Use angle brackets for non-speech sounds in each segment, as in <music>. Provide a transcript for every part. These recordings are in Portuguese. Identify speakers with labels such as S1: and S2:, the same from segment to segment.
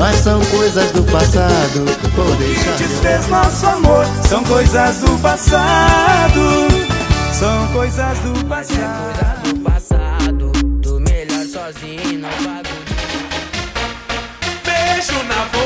S1: mas são coisas do passado. Vou deixar.
S2: Desfez nosso amor, são coisas do passado. São coisas do passado.
S3: do passado. Do melhor sozinho, não bagulho.
S2: Beijo na boca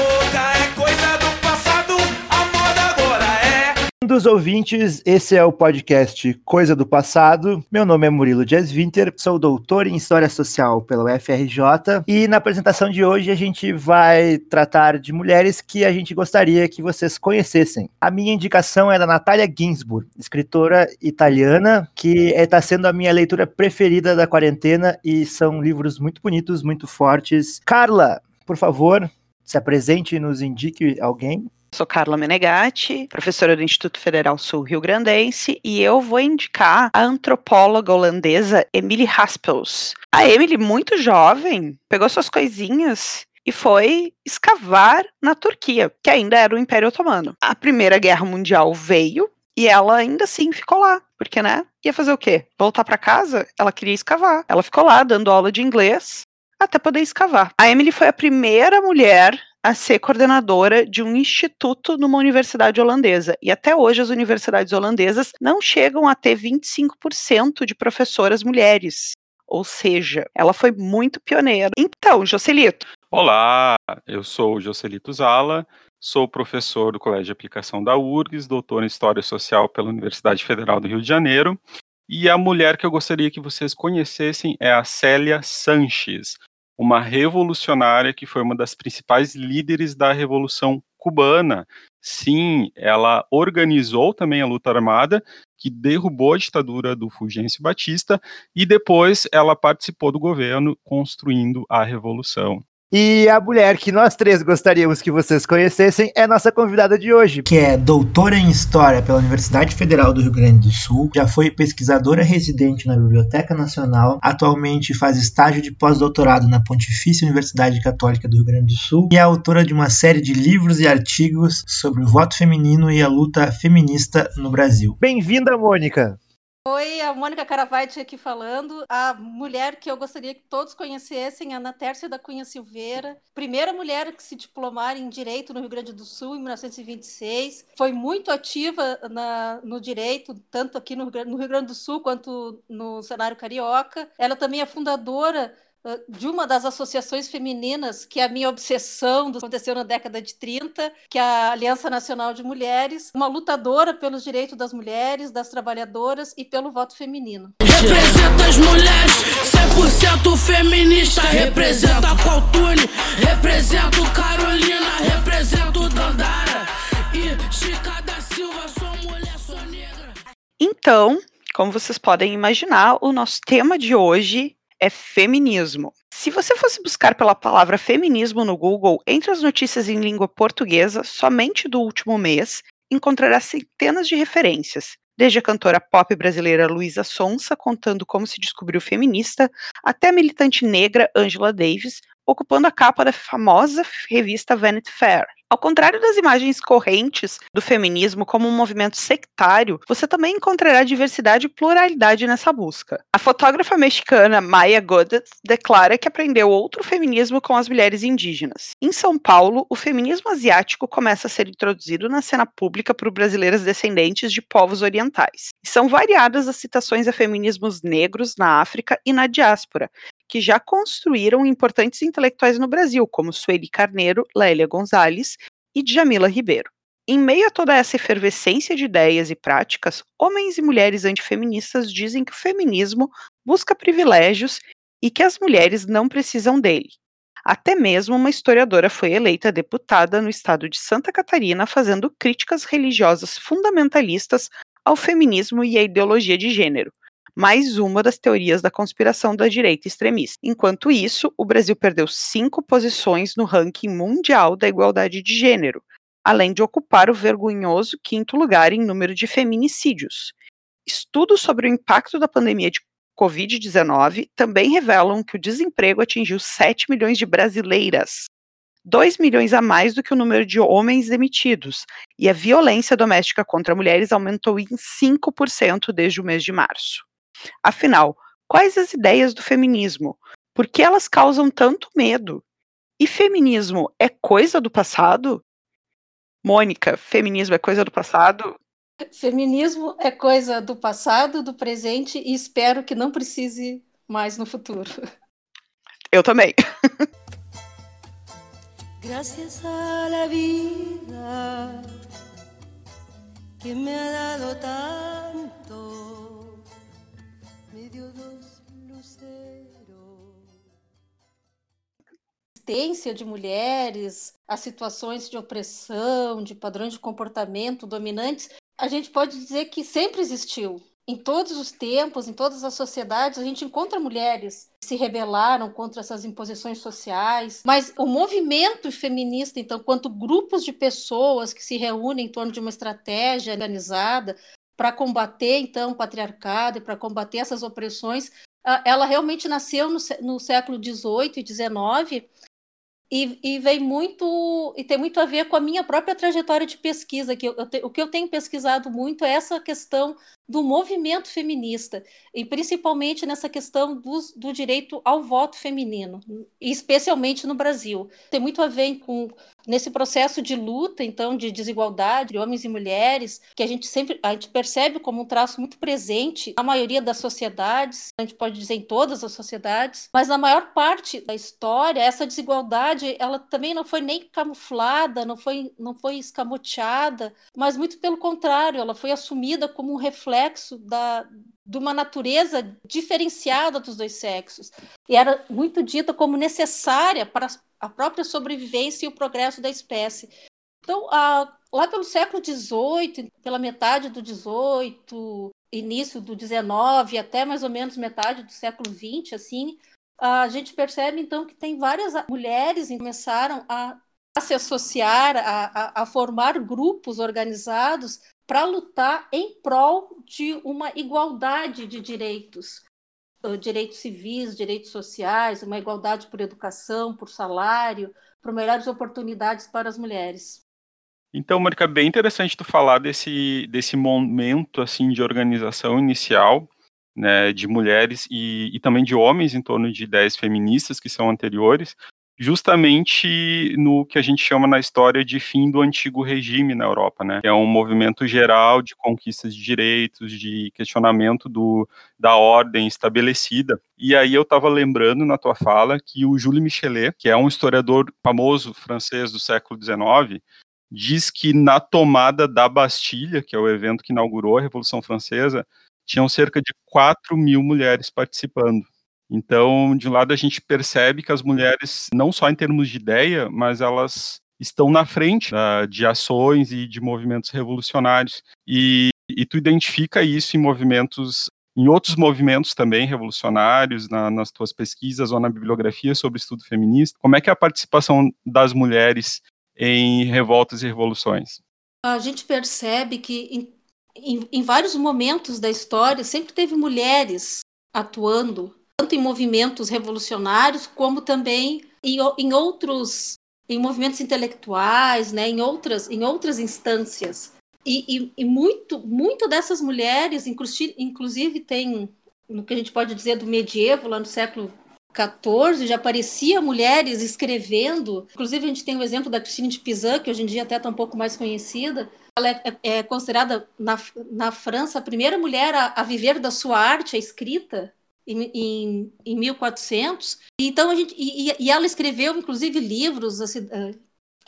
S2: é.
S4: Dos ouvintes, esse é o podcast Coisa do Passado. Meu nome é Murilo Dias Winter, sou doutor em História Social pela UFRJ e na apresentação de hoje a gente vai tratar de mulheres que a gente gostaria que vocês conhecessem. A minha indicação é da Natália Ginsburg, escritora italiana, que está sendo a minha leitura preferida da quarentena e são livros muito bonitos, muito fortes. Carla, por favor, se apresente e nos indique alguém.
S5: Sou Carla Menegatti, professora do Instituto Federal Sul Rio Grandense, e eu vou indicar a antropóloga holandesa Emily Haspels. A Emily, muito jovem, pegou suas coisinhas e foi escavar na Turquia, que ainda era o Império Otomano. A Primeira Guerra Mundial veio e ela ainda assim ficou lá, porque, né? Ia fazer o quê? Voltar para casa? Ela queria escavar. Ela ficou lá dando aula de inglês até poder escavar. A Emily foi a primeira mulher a ser coordenadora de um instituto numa universidade holandesa. E até hoje as universidades holandesas não chegam a ter 25% de professoras mulheres. Ou seja, ela foi muito pioneira. Então, Jocelito,
S6: Olá, eu sou o Jocelito Zala, sou professor do Colégio de Aplicação da URGS, doutor em História Social pela Universidade Federal do Rio de Janeiro, e a mulher que eu gostaria que vocês conhecessem é a Célia Sanches, uma revolucionária que foi uma das principais líderes da Revolução Cubana. Sim, ela organizou também a luta armada, que derrubou a ditadura do Fulgêncio Batista, e depois ela participou do governo construindo a revolução.
S4: E a mulher que nós três gostaríamos que vocês conhecessem é nossa convidada de hoje, que é doutora em História pela Universidade Federal do Rio Grande do Sul, já foi pesquisadora residente na Biblioteca Nacional, atualmente faz estágio de pós-doutorado na Pontifícia Universidade Católica do Rio Grande do Sul e é autora de uma série de livros e artigos sobre o voto feminino e a luta feminista no Brasil. Bem-vinda, Mônica!
S7: Oi, a Mônica Caravite aqui falando. A mulher que eu gostaria que todos conhecessem, Ana Tércia da Cunha Silveira, primeira mulher que se diplomar em Direito no Rio Grande do Sul em 1926. Foi muito ativa na, no direito, tanto aqui no, no Rio Grande do Sul quanto no cenário carioca. Ela também é fundadora de uma das associações femininas, que é a minha obsessão, do que aconteceu na década de 30, que é a Aliança Nacional de Mulheres, uma lutadora pelos direitos das mulheres, das trabalhadoras e pelo voto feminino.
S3: Representa as mulheres, 100% feminista. Representa a representa o Carolina, representa o Dandara. E Chica da Silva, sou mulher, sou negra.
S5: então, como vocês podem imaginar, o nosso tema de hoje é feminismo. Se você fosse buscar pela palavra feminismo no Google, entre as notícias em língua portuguesa, somente do último mês, encontrará centenas de referências, desde a cantora pop brasileira Luísa Sonsa contando como se descobriu feminista, até a militante negra Angela Davis ocupando a capa da famosa revista Vanity Fair. Ao contrário das imagens correntes do feminismo como um movimento sectário, você também encontrará diversidade e pluralidade nessa busca. A fotógrafa mexicana Maya Godet declara que aprendeu outro feminismo com as mulheres indígenas. Em São Paulo, o feminismo asiático começa a ser introduzido na cena pública por brasileiras descendentes de povos orientais. São variadas as citações a feminismos negros na África e na diáspora, que já construíram importantes intelectuais no Brasil, como Sueli Carneiro, Lélia Gonzalez e Djamila Ribeiro. Em meio a toda essa efervescência de ideias e práticas, homens e mulheres antifeministas dizem que o feminismo busca privilégios e que as mulheres não precisam dele. Até mesmo uma historiadora foi eleita deputada no estado de Santa Catarina fazendo críticas religiosas fundamentalistas ao feminismo e à ideologia de gênero, mais uma das teorias da conspiração da direita extremista. Enquanto isso, o Brasil perdeu cinco posições no ranking mundial da igualdade de gênero, além de ocupar o vergonhoso quinto lugar em número de feminicídios. Estudos sobre o impacto da pandemia de Covid-19 também revelam que o desemprego atingiu 7 milhões de brasileiras, 2 milhões a mais do que o número de homens demitidos, e a violência doméstica contra mulheres aumentou em 5% desde o mês de março. Afinal, quais as ideias do feminismo? Por que elas causam tanto medo? E feminismo é coisa do passado? Mônica, feminismo é coisa do passado?
S7: Feminismo é coisa do passado, do presente e espero que não precise mais no futuro.
S5: Eu também. <laughs>
S8: Gracias a la vida que me ha dado tanto,
S7: existência de mulheres, as situações de opressão, de padrões de comportamento dominantes, a gente pode dizer que sempre existiu. Em todos os tempos, em todas as sociedades, a gente encontra mulheres que se rebelaram contra essas imposições sociais. Mas o movimento feminista, então, quanto grupos de pessoas que se reúnem em torno de uma estratégia organizada para combater, então, o patriarcado e para combater essas opressões, ela realmente nasceu no, no século XVIII e XIX e, e, vem muito e tem muito a ver com a minha própria trajetória de pesquisa que eu, eu te, o que eu tenho pesquisado muito é essa questão do movimento feminista, e principalmente nessa questão do, do direito ao voto feminino, especialmente no Brasil. Tem muito a ver com nesse processo de luta, então, de desigualdade de homens e mulheres, que a gente sempre a gente percebe como um traço muito presente na maioria das sociedades, a gente pode dizer em todas as sociedades, mas na maior parte da história, essa desigualdade, ela também não foi nem camuflada, não foi, não foi escamoteada, mas muito pelo contrário, ela foi assumida como um reflexo reflexo da, de uma natureza diferenciada dos dois sexos e era muito dita como necessária para a própria sobrevivência e o progresso da espécie. Então, a, lá pelo século XVIII, pela metade do XVIII, início do XIX, até mais ou menos metade do século XX, assim, a gente percebe então que tem várias mulheres que começaram a, a se associar, a, a, a formar grupos organizados para lutar em prol de uma igualdade de direitos, direitos civis, direitos sociais, uma igualdade por educação, por salário, por melhores oportunidades para as mulheres.
S6: Então, Mônica, bem interessante tu falar desse, desse momento assim de organização inicial, né, de mulheres e, e também de homens em torno de ideias feministas que são anteriores, justamente no que a gente chama na história de fim do antigo regime na Europa, né? É um movimento geral de conquistas de direitos, de questionamento do, da ordem estabelecida. E aí eu estava lembrando na tua fala que o Jules Michelet, que é um historiador famoso francês do século XIX, diz que na tomada da Bastilha, que é o evento que inaugurou a Revolução Francesa, tinham cerca de 4 mil mulheres participando. Então, de um lado, a gente percebe que as mulheres, não só em termos de ideia, mas elas estão na frente uh, de ações e de movimentos revolucionários. E, e tu identifica isso em movimentos, em outros movimentos também revolucionários, na, nas tuas pesquisas ou na bibliografia sobre estudo feminista. Como é que é a participação das mulheres em revoltas e revoluções?
S7: A gente percebe que em, em, em vários momentos da história sempre teve mulheres atuando tanto em movimentos revolucionários como também em, em outros em movimentos intelectuais, né, em outras em outras instâncias. E, e, e muito muito dessas mulheres, inclusive, tem no que a gente pode dizer do medievo lá no século 14 já aparecia mulheres escrevendo. Inclusive, a gente tem o exemplo da Christine de Pizan, que hoje em dia até está um pouco mais conhecida. Ela é, é, considerada, na, na França, a primeira mulher a, a viver da sua arte, a escrita em, em, em 1400. Então a gente e, e, ela escreveu inclusive livros a,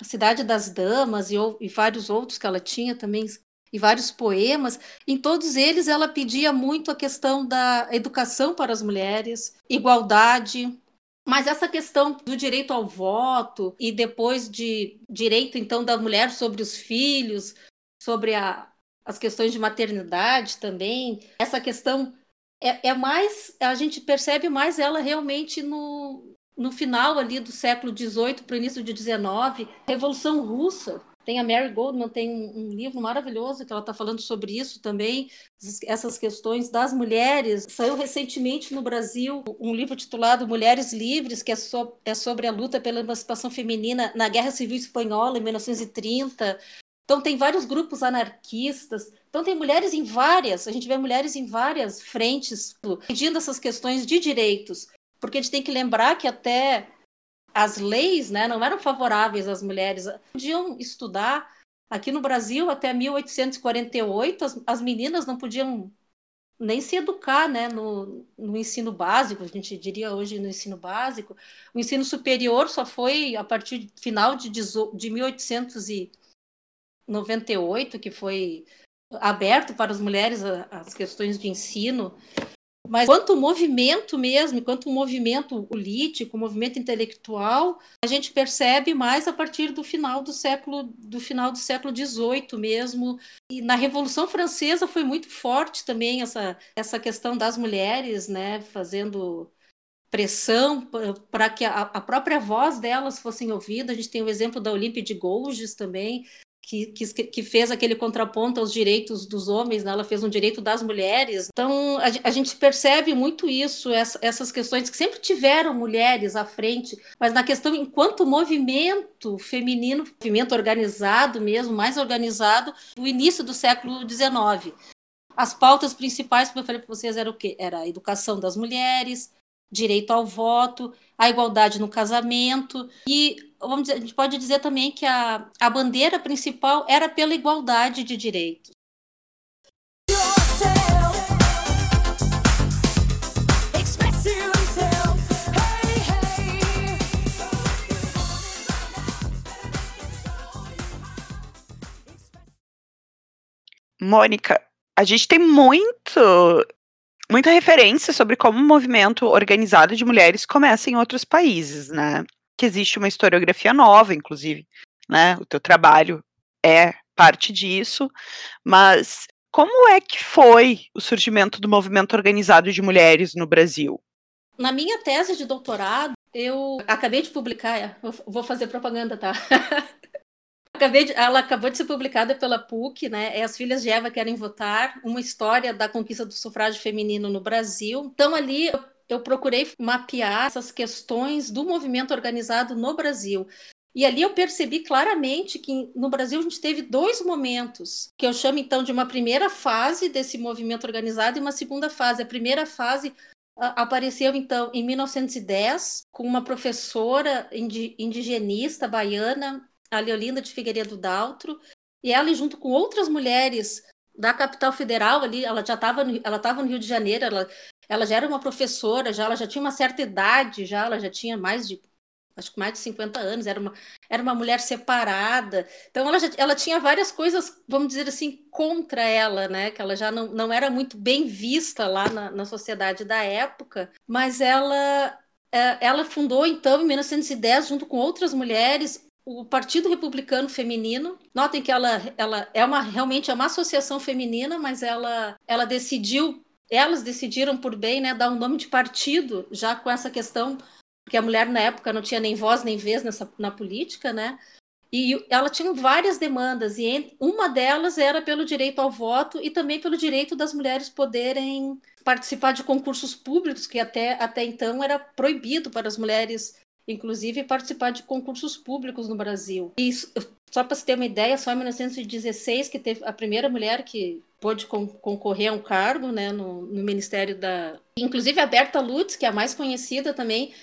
S7: a Cidade das Damas e, e, vários outros que ela tinha também e vários poemas. Em todos eles ela pedia muito a questão da educação para as mulheres, igualdade, mas essa questão do direito ao voto e depois de direito então da mulher sobre os filhos, sobre a, as questões de maternidade também, essa questão é, é mais, a gente percebe mais ela realmente no, no final ali do século XVIII para o início de XIX, Revolução Russa. Tem a Mary Goldman, tem um, livro maravilhoso que ela está falando sobre isso também, essas questões das mulheres. Saiu recentemente no Brasil um livro titulado Mulheres Livres, que é, so, é sobre a luta pela emancipação feminina na Guerra Civil Espanhola, em 1930. Então, tem vários grupos anarquistas. Então, tem mulheres em várias, a gente vê mulheres em várias frentes pedindo essas questões de direitos. Porque a gente tem que lembrar que até as leis né, não eram favoráveis às mulheres. Podiam estudar. Aqui no Brasil, até 1848, as, as meninas não podiam nem se educar né, no, no ensino básico, a gente diria hoje no ensino básico. O ensino superior só foi a partir do final de, de 1898 que foi aberto para as mulheres as questões de ensino. Mas quanto movimento mesmo, quanto movimento político, movimento intelectual, a gente percebe mais a partir do final do século do final do século XVIII mesmo. E na Revolução Francesa foi muito forte também essa, essa questão das mulheres, né, fazendo pressão para que a, a, própria voz delas fossem ouvidas. A gente tem o exemplo da Olímpia de Gouges também, que, que, que, fez aquele contraponto aos direitos dos homens, né? ela fez um direito das mulheres. Então, a, a gente percebe muito isso, essa, essas questões que sempre tiveram mulheres à frente, mas na questão enquanto movimento feminino, movimento organizado mesmo, mais organizado, do início do século XIX. As pautas principais, como eu falei para vocês, era o quê? Era a educação das mulheres, direito ao voto, a igualdade no casamento e vamos dizer, a gente pode dizer também que a, a bandeira principal era pela igualdade de direitos.
S5: Mônica, a gente tem muito muita referência sobre como o movimento organizado de mulheres começa em outros países, né? Que existe uma historiografia nova, inclusive, né? O teu trabalho é parte disso, mas como é que foi o surgimento do movimento organizado de mulheres no Brasil?
S7: Na minha tese de doutorado, eu acabei de publicar, vou fazer propaganda, tá? <laughs> De, ela acabou de ser publicada pela PUC, né? É As Filhas de Eva Querem Votar, uma história da conquista do sufrágio feminino no Brasil. Então, ali eu, eu procurei mapear essas questões do movimento organizado no Brasil. E ali eu percebi claramente que no Brasil a gente teve dois momentos, que eu chamo então de uma primeira fase desse movimento organizado e uma segunda fase. A primeira fase apareceu então em 1910 com uma professora indigenista baiana a Leolinda de Figueiredo Daltro, e ela, junto com outras mulheres da capital federal ali, ela já estava ela tava no Rio de Janeiro, ela, ela já era uma professora, já ela já tinha uma certa idade, já ela já tinha mais de acho que mais de 50 anos, era uma, era uma mulher separada. Então ela já, ela tinha várias coisas, vamos dizer assim, contra ela, né? Que ela já não, não era muito bem vista lá na, na sociedade da época, mas ela é, ela fundou então em 1910 junto com outras mulheres o Partido Republicano Feminino. Notem que ela, ela é uma realmente é uma associação feminina, mas ela, ela decidiu, elas decidiram por bem, né, dar um nome de partido, já com essa questão porque a mulher na época não tinha nem voz nem vez nessa, na política, né? E ela tinha várias demandas, e uma delas era pelo direito ao voto e também pelo direito das mulheres poderem participar de concursos públicos, que até, até então era proibido para as mulheres inclusive participar de concursos públicos no Brasil. E só para você ter uma ideia, só em 1916 que teve a primeira mulher que pôde con concorrer a um cargo né, no, no, Ministério da. Inclusive a Berta Lutz, que é a mais conhecida também,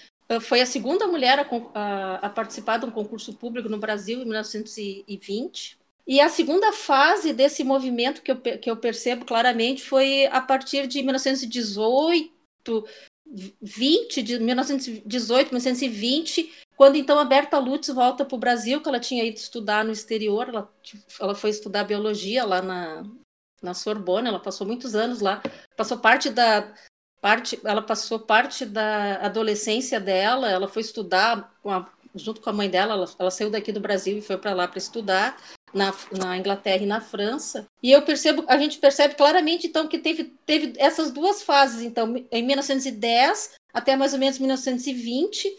S7: foi a segunda mulher a, a, a participar de um concurso público no Brasil em 1920. E a segunda fase desse movimento que eu, que eu percebo claramente foi a partir de 1918, 20, de 1918, 1920, quando então a Berta Lutz volta para o Brasil, que ela tinha ido estudar no exterior, ela, ela foi estudar biologia lá na, na Sorbonne, ela passou muitos anos lá, passou parte da parte, ela passou parte da adolescência dela, ela foi estudar com a, junto com a mãe dela, ela, ela saiu daqui do Brasil e foi para lá para estudar na, na, Inglaterra e na França. E eu percebo, a gente percebe claramente então que teve, teve essas duas fases, então em 1910 até mais ou menos 1920,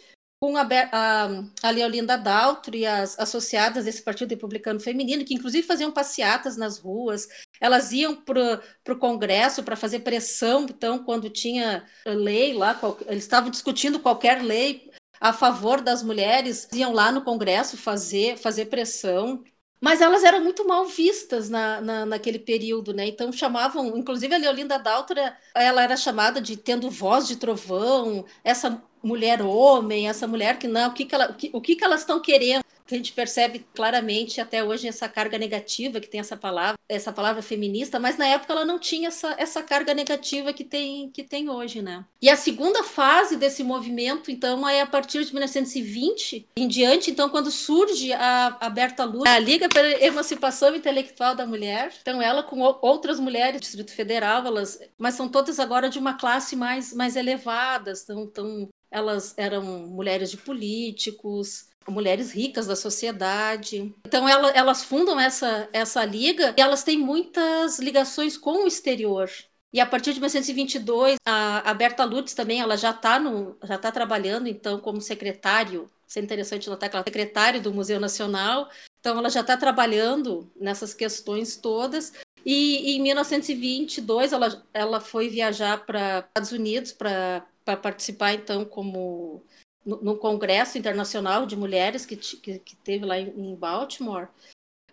S7: com a, a, a Leolinda Daltro e as associadas desse Partido Republicano Feminino, que inclusive faziam passeatas nas ruas, elas iam para o Congresso para fazer pressão, então, quando tinha lei lá, qual, eles estavam discutindo qualquer lei a favor das mulheres, iam lá no Congresso fazer, fazer pressão mas elas eram muito mal vistas na, na, naquele período, né? Então chamavam, inclusive a Leolinda Daltra, ela era chamada de tendo voz de trovão, essa mulher-homem, essa mulher que não, o que, que, ela, o que, o que, que elas estão querendo a gente percebe claramente até hoje essa carga negativa que tem essa palavra, essa palavra feminista, mas na época ela não tinha essa, essa carga negativa que tem, que tem hoje, né? E a segunda fase desse movimento, então, é a partir de 1920 em diante, então, quando surge a, a Berta Luz, a Liga pela Emancipação Intelectual da Mulher, então ela com outras mulheres do Distrito Federal, elas, mas são todas agora de uma classe mais, mais elevada, então, então elas eram mulheres de políticos, mulheres ricas da sociedade. Então ela, elas fundam essa, essa liga e elas têm muitas ligações com o exterior. E a partir de 1922, a, Berta Lutz também, ela já está já tá trabalhando então como secretário. Isso é interessante notar que ela é secretária do Museu Nacional. Então ela já está trabalhando nessas questões todas. E, e em 1922 ela, ela foi viajar para os Estados Unidos para participar então como no, no Congresso Internacional de Mulheres que, que, que teve lá em, em Baltimore.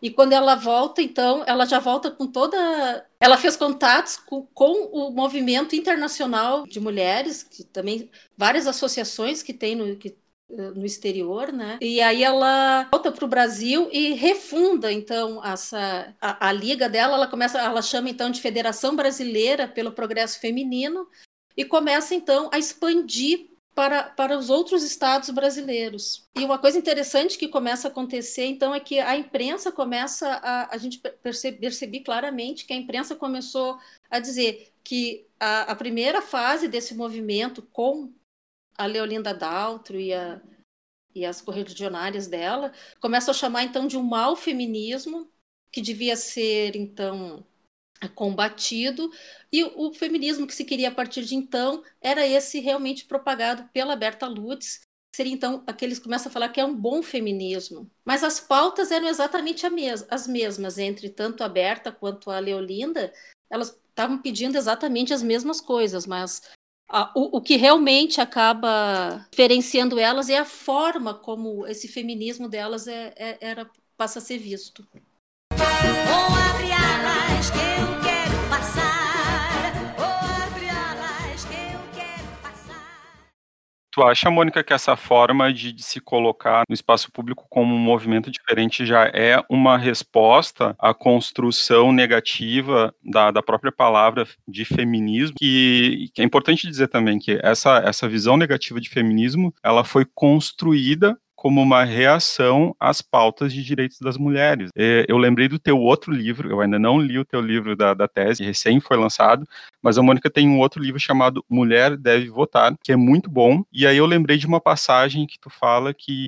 S7: E quando ela volta, então, ela já volta com toda. Ela fez contatos com, com, o movimento internacional de mulheres, que também várias associações que tem no, que, eh, no exterior, né? E aí ela volta para o Brasil e refunda, então, essa a, a, liga dela. Ela começa, ela chama então de Federação Brasileira pelo Progresso Feminino e começa então a expandir para, para os outros estados brasileiros. E uma coisa interessante que começa a acontecer, então, é que a imprensa começa a. A gente percebe, claramente que a imprensa começou a dizer que a, a primeira fase desse movimento, com a Leolinda Daltro e, a, e as correligionárias dela, começa a chamar, então, de um mau feminismo, que devia ser, então, combatido, e o feminismo que se queria a partir de então era esse realmente propagado pela Berta Lutz, seria então aqueles começam a falar que é um bom feminismo. Mas as pautas eram exatamente as mesmas, entre tanto a Berta quanto a Leolinda, elas estavam pedindo exatamente as mesmas coisas, mas a, o, o que realmente acaba diferenciando elas é a forma como esse feminismo delas é, é, era, passa a ser visto.
S6: Tu acha, Mônica, que essa forma de, de, se colocar no espaço público como um movimento diferente já é uma resposta à construção negativa da, da própria palavra de feminismo? Que, que é importante dizer também que essa, essa visão negativa de feminismo ela foi construída como uma reação às pautas de direitos das mulheres. Eu lembrei do teu outro livro, eu ainda não li o teu livro da, da tese, recém foi lançado, mas a Mônica tem um outro livro chamado Mulher Deve Votar, que é muito bom, e aí eu lembrei de uma passagem que tu fala que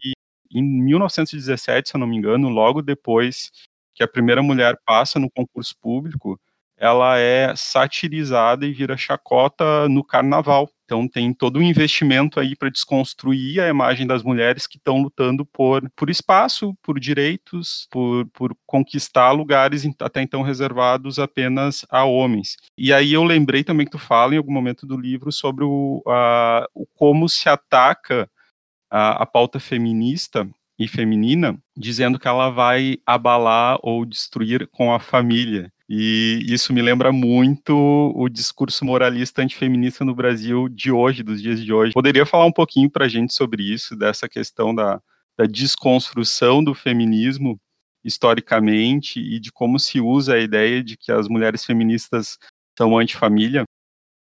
S6: em 1917, se eu não me engano, logo depois que a primeira mulher passa no concurso público, ela é satirizada e vira chacota no carnaval. Então tem todo um investimento aí para desconstruir a imagem das mulheres que estão lutando por, por espaço, por direitos, por, por conquistar lugares até então reservados apenas a homens. E aí eu lembrei também que tu fala em algum momento do livro sobre o, a, o como se ataca a, a pauta feminista e feminina, dizendo que ela vai abalar ou destruir com a família. E isso me lembra muito o discurso moralista antifeminista no Brasil de hoje, dos dias de hoje. Poderia falar um pouquinho para a gente sobre isso, dessa questão da, da desconstrução do feminismo historicamente e de como se usa a ideia de que as mulheres feministas são antifamília?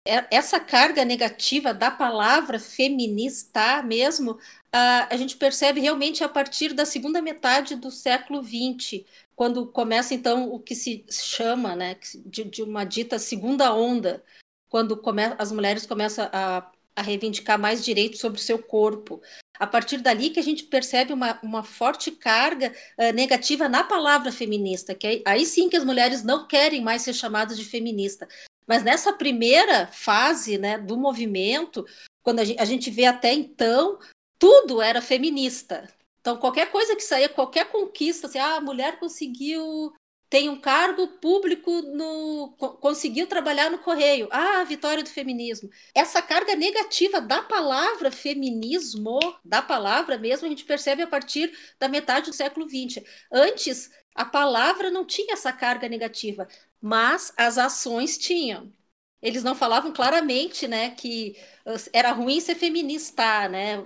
S7: É, essa carga negativa da palavra feminista mesmo, a gente percebe realmente a partir da segunda metade do século XX, quando começa então o que se chama né, de, de uma dita segunda onda, quando come, as mulheres começam a, a reivindicar mais direitos sobre o seu corpo. A partir dali que a gente percebe uma, uma forte carga uh, negativa na palavra feminista, que aí, aí sim que as mulheres não querem mais ser chamadas de feminista. Mas nessa primeira fase né, do movimento, quando a gente, a gente vê até então, tudo era feminista. Então, qualquer coisa que saía, qualquer conquista, assim, ah, a mulher conseguiu, tem um cargo público, no, conseguiu trabalhar no correio. Ah, a vitória do feminismo. Essa carga negativa da palavra feminismo, da palavra mesmo, a gente percebe a partir da metade do século XX. Antes, a palavra não tinha essa carga negativa, mas as ações tinham. eles não falavam claramente, né, que era ruim ser feminista, né?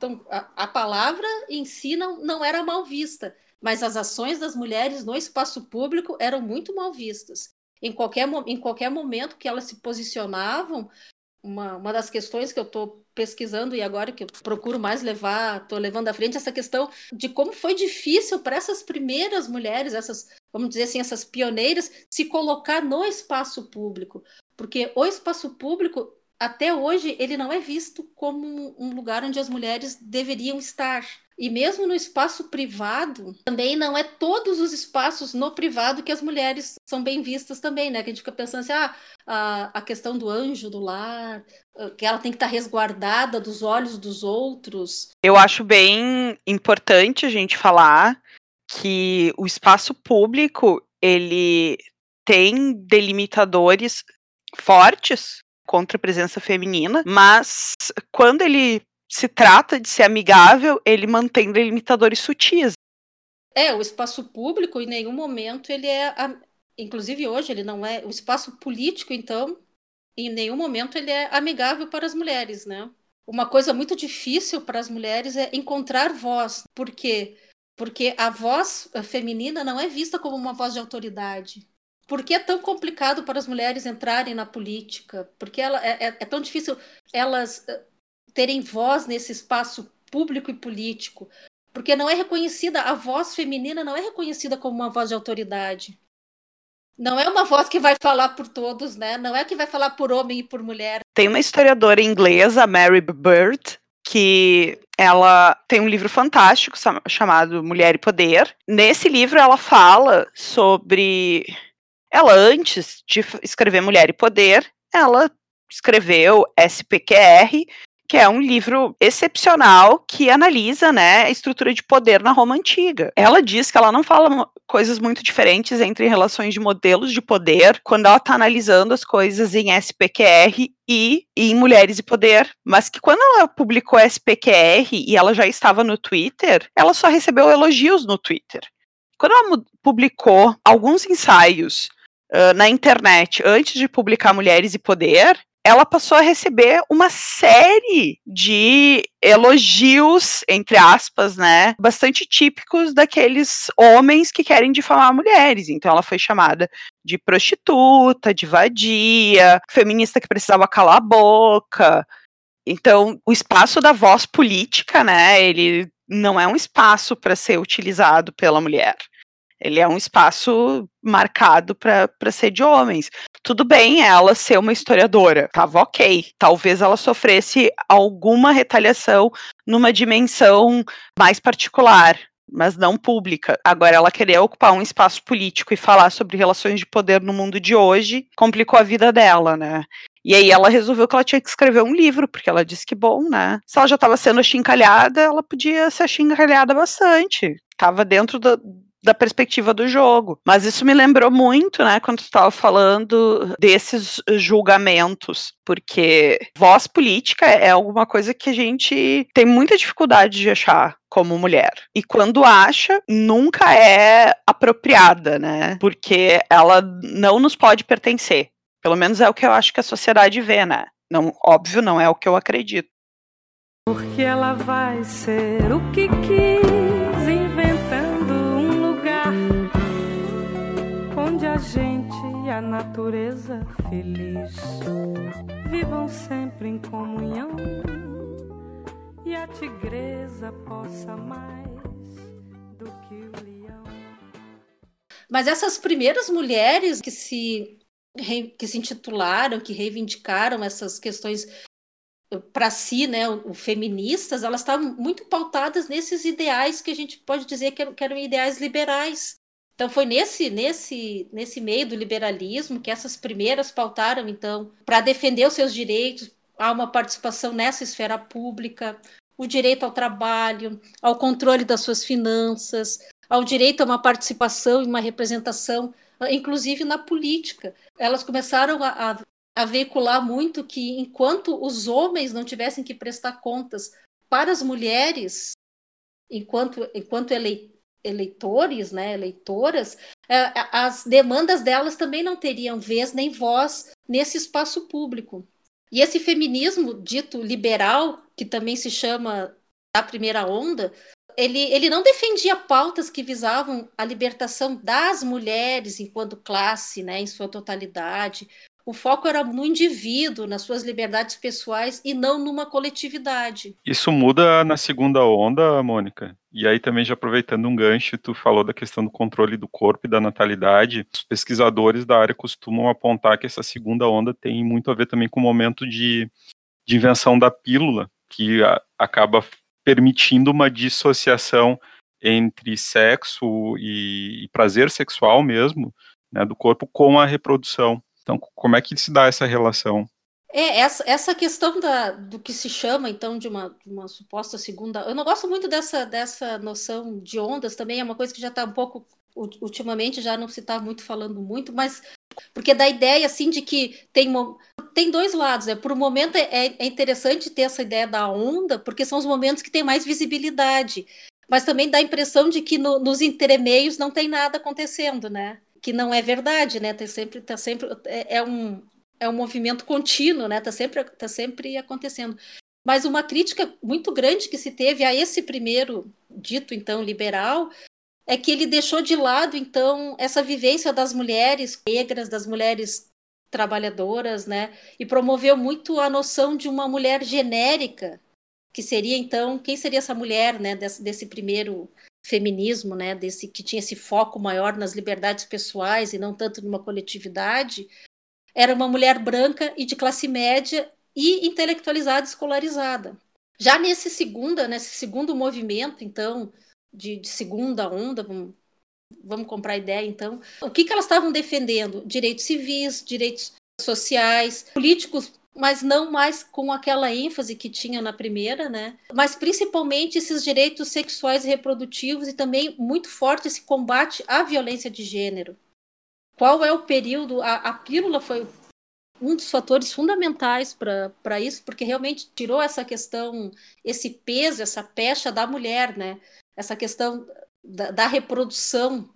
S7: Então, a, a palavra em si não, não era mal vista, mas as ações das mulheres no espaço público eram muito mal vistas. Em qualquer, em qualquer momento que elas se posicionavam, uma, uma das questões que eu estou pesquisando e agora que eu procuro mais levar, estou levando à frente essa questão de como foi difícil para essas primeiras mulheres, essas, vamos dizer assim, essas pioneiras, se colocar no espaço público. Porque o espaço público, até hoje, ele não é visto como um lugar onde as mulheres deveriam estar. E mesmo no espaço privado, também não é todos os espaços no privado que as mulheres são bem vistas também, né? Que a gente fica pensando assim, ah, a, a questão do anjo do lar, ah, que ela tem que estar resguardada dos olhos dos outros.
S5: Eu acho bem importante a gente falar que o espaço público ele tem delimitadores fortes contra a presença feminina, mas quando ele se trata de ser amigável, ele mantém delimitadores sutis.
S7: É, o espaço público, em nenhum momento, ele é. Inclusive hoje, ele não é. O espaço político, então, em nenhum momento ele é amigável para as mulheres, né? Uma coisa muito difícil para as mulheres é encontrar voz. Por quê? Porque a voz eh, feminina não é vista como uma voz de autoridade. Por que é tão complicado para as mulheres entrarem na política? Porque ela, é, é- é tão difícil elas eh, terem voz nesse espaço público e político? Porque não é reconhecida, a voz feminina não é reconhecida como uma voz de autoridade. Não é uma voz que vai falar por todos, né? Não é que vai falar por homem e por mulher.
S5: Tem uma historiadora inglesa, Mary Bird, que ela tem um livro fantástico chamado Mulher e Poder. Nesse livro ela fala sobre ela antes de escrever Mulher e Poder, ela escreveu SPQR, que é um livro excepcional que analisa, né, a estrutura de poder na Roma antiga. Ela diz que ela não fala coisas muito diferentes entre relações de modelos de poder quando ela está analisando as coisas em SPQR e em Mulheres e Poder, mas que quando ela publicou SPQR e ela já estava no Twitter, ela só recebeu elogios no Twitter. Quando ela publicou alguns ensaios na internet antes de publicar Mulheres e Poder, ela passou a receber uma série de elogios, entre aspas, né, bastante típicos daqueles homens que querem difamar mulheres. Então ela foi chamada de prostituta, de vadia, feminista que precisava calar a boca. Então, o espaço da voz política, né, ele não é um espaço para ser utilizado pela mulher. Ele é um espaço marcado para ser de homens. Tudo bem ela ser uma historiadora, tava ok. Talvez ela sofresse alguma retaliação numa dimensão mais particular, mas não pública. Agora, ela querer ocupar um espaço político e falar sobre relações de poder no mundo de hoje complicou a vida dela, né? E aí ela resolveu que ela tinha que escrever um livro, porque ela disse que bom, né? Se ela já estava sendo achincalhada, ela podia ser achincalhada bastante. Tava dentro da, da perspectiva do jogo. Mas isso me lembrou muito, né, quando tu estava falando desses julgamentos, porque voz política é alguma coisa que a gente tem muita dificuldade de achar como mulher. E quando acha, nunca é apropriada, né? Porque ela não nos pode pertencer. Pelo menos é o que eu acho que a sociedade vê, né? Não, óbvio, não é o que eu acredito.
S9: Porque ela vai ser o que quis, inventando gente a natureza feliz vivam sempre em comunhão e a tigresa possa mais do que o leão.
S7: Mas essas primeiras mulheres que se, que se intitularam, que reivindicaram essas questões para si, né, o, feministas, elas estavam muito pautadas nesses ideais que a gente pode dizer que que eram ideais liberais. Então foi nesse nesse nesse meio do liberalismo que essas primeiras pautaram então para defender os seus direitos, há uma participação nessa esfera pública, o direito ao trabalho, ao controle das suas finanças, ao direito a uma participação e uma representação, inclusive na política. Elas começaram a, a, a veicular muito que enquanto os homens não tivessem que prestar contas para as mulheres, enquanto, enquanto ele, eleitores, né, eleitoras, é, as demandas delas também não teriam vez nem voz nesse espaço público. E esse feminismo dito liberal, que também se chama da primeira onda, ele, ele não defendia pautas que visavam a libertação das mulheres enquanto classe, né, em sua totalidade, o foco era no indivíduo, nas suas liberdades pessoais e não numa coletividade.
S6: Isso muda na segunda onda, Mônica. E aí também já aproveitando um gancho, tu falou da questão do controle do corpo e da natalidade. Os pesquisadores da área costumam apontar que essa segunda onda tem muito a ver também com o momento de, de invenção da pílula, que a, acaba permitindo uma dissociação entre sexo e, e prazer sexual mesmo, né, do corpo com a reprodução. Então, como é que se dá essa relação?
S7: É, essa, essa questão da, do que se chama, então, de uma, uma suposta segunda. Eu não gosto muito dessa, dessa noção de ondas também, é uma coisa que já está um pouco. Ultimamente já não se está muito falando muito, mas porque dá a ideia assim de que tem, tem dois lados, né? Por um momento é, é interessante ter essa ideia da onda, porque são os momentos que tem mais visibilidade, mas também dá a impressão de que no, nos intermeios não tem nada acontecendo, né? Que não é verdade, né? Tá sempre, tá sempre é, é, um é um movimento contínuo, né? Tá sempre tá sempre acontecendo. Mas uma crítica muito grande que se teve a esse primeiro dito então liberal é que ele deixou de lado então essa vivência das mulheres negras, das mulheres trabalhadoras, né? E promoveu muito a noção de uma mulher genérica, que seria então quem seria essa mulher, né? Desse primeiro feminismo, né, desse que tinha esse foco maior nas liberdades pessoais e não tanto numa coletividade, era uma mulher branca e de classe média e intelectualizada, escolarizada. Já nesse segunda, nesse segundo movimento, então, de, de segunda onda, vamos, comprar ideia, então, o que, que elas estavam defendendo? Direitos civis, direitos sociais, políticos mas não mais com aquela ênfase que tinha na primeira, né? Mas principalmente esses direitos sexuais e reprodutivos e também muito forte esse combate à violência de gênero. Qual é o período? A, a pílula foi um dos fatores fundamentais para isso, porque realmente tirou essa questão, esse peso, essa pecha da mulher, né? Essa questão da, da reprodução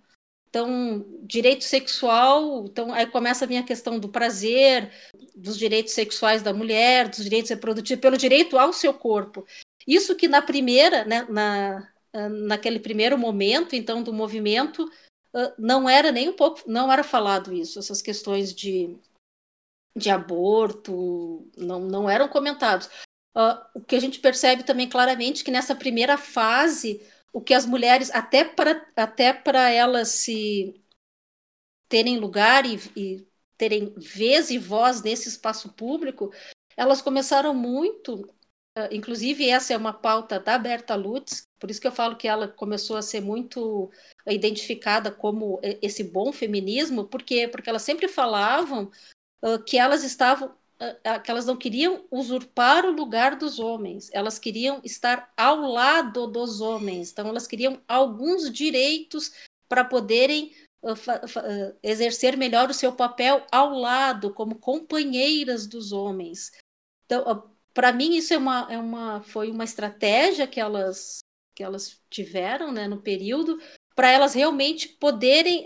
S7: então, direito sexual, então aí começa a minha questão do prazer, dos direitos sexuais da mulher, dos direitos reprodutivos, pelo direito ao seu corpo. Isso que na primeira, né, na, naquele primeiro momento, então, do movimento, não era nem um pouco, não era falado isso, essas questões de, de aborto, não, não eram comentados. Uh, o que a gente percebe também claramente que nessa primeira fase o que as mulheres, até para até para elas se terem lugar e, e terem vez e voz nesse espaço público, elas começaram muito, uh, inclusive essa é uma pauta da Berta Lutz, por isso que eu falo que ela começou a ser muito identificada como esse bom feminismo, porque porque elas sempre falavam uh, que elas estavam que elas não queriam usurpar o lugar dos homens, elas queriam estar ao lado dos homens, então elas queriam alguns direitos para poderem uh, uh, exercer melhor o seu papel ao lado, como companheiras dos homens. Então, uh, para mim, isso é uma, é uma, foi uma estratégia que elas, que elas tiveram né, no período, para elas realmente poderem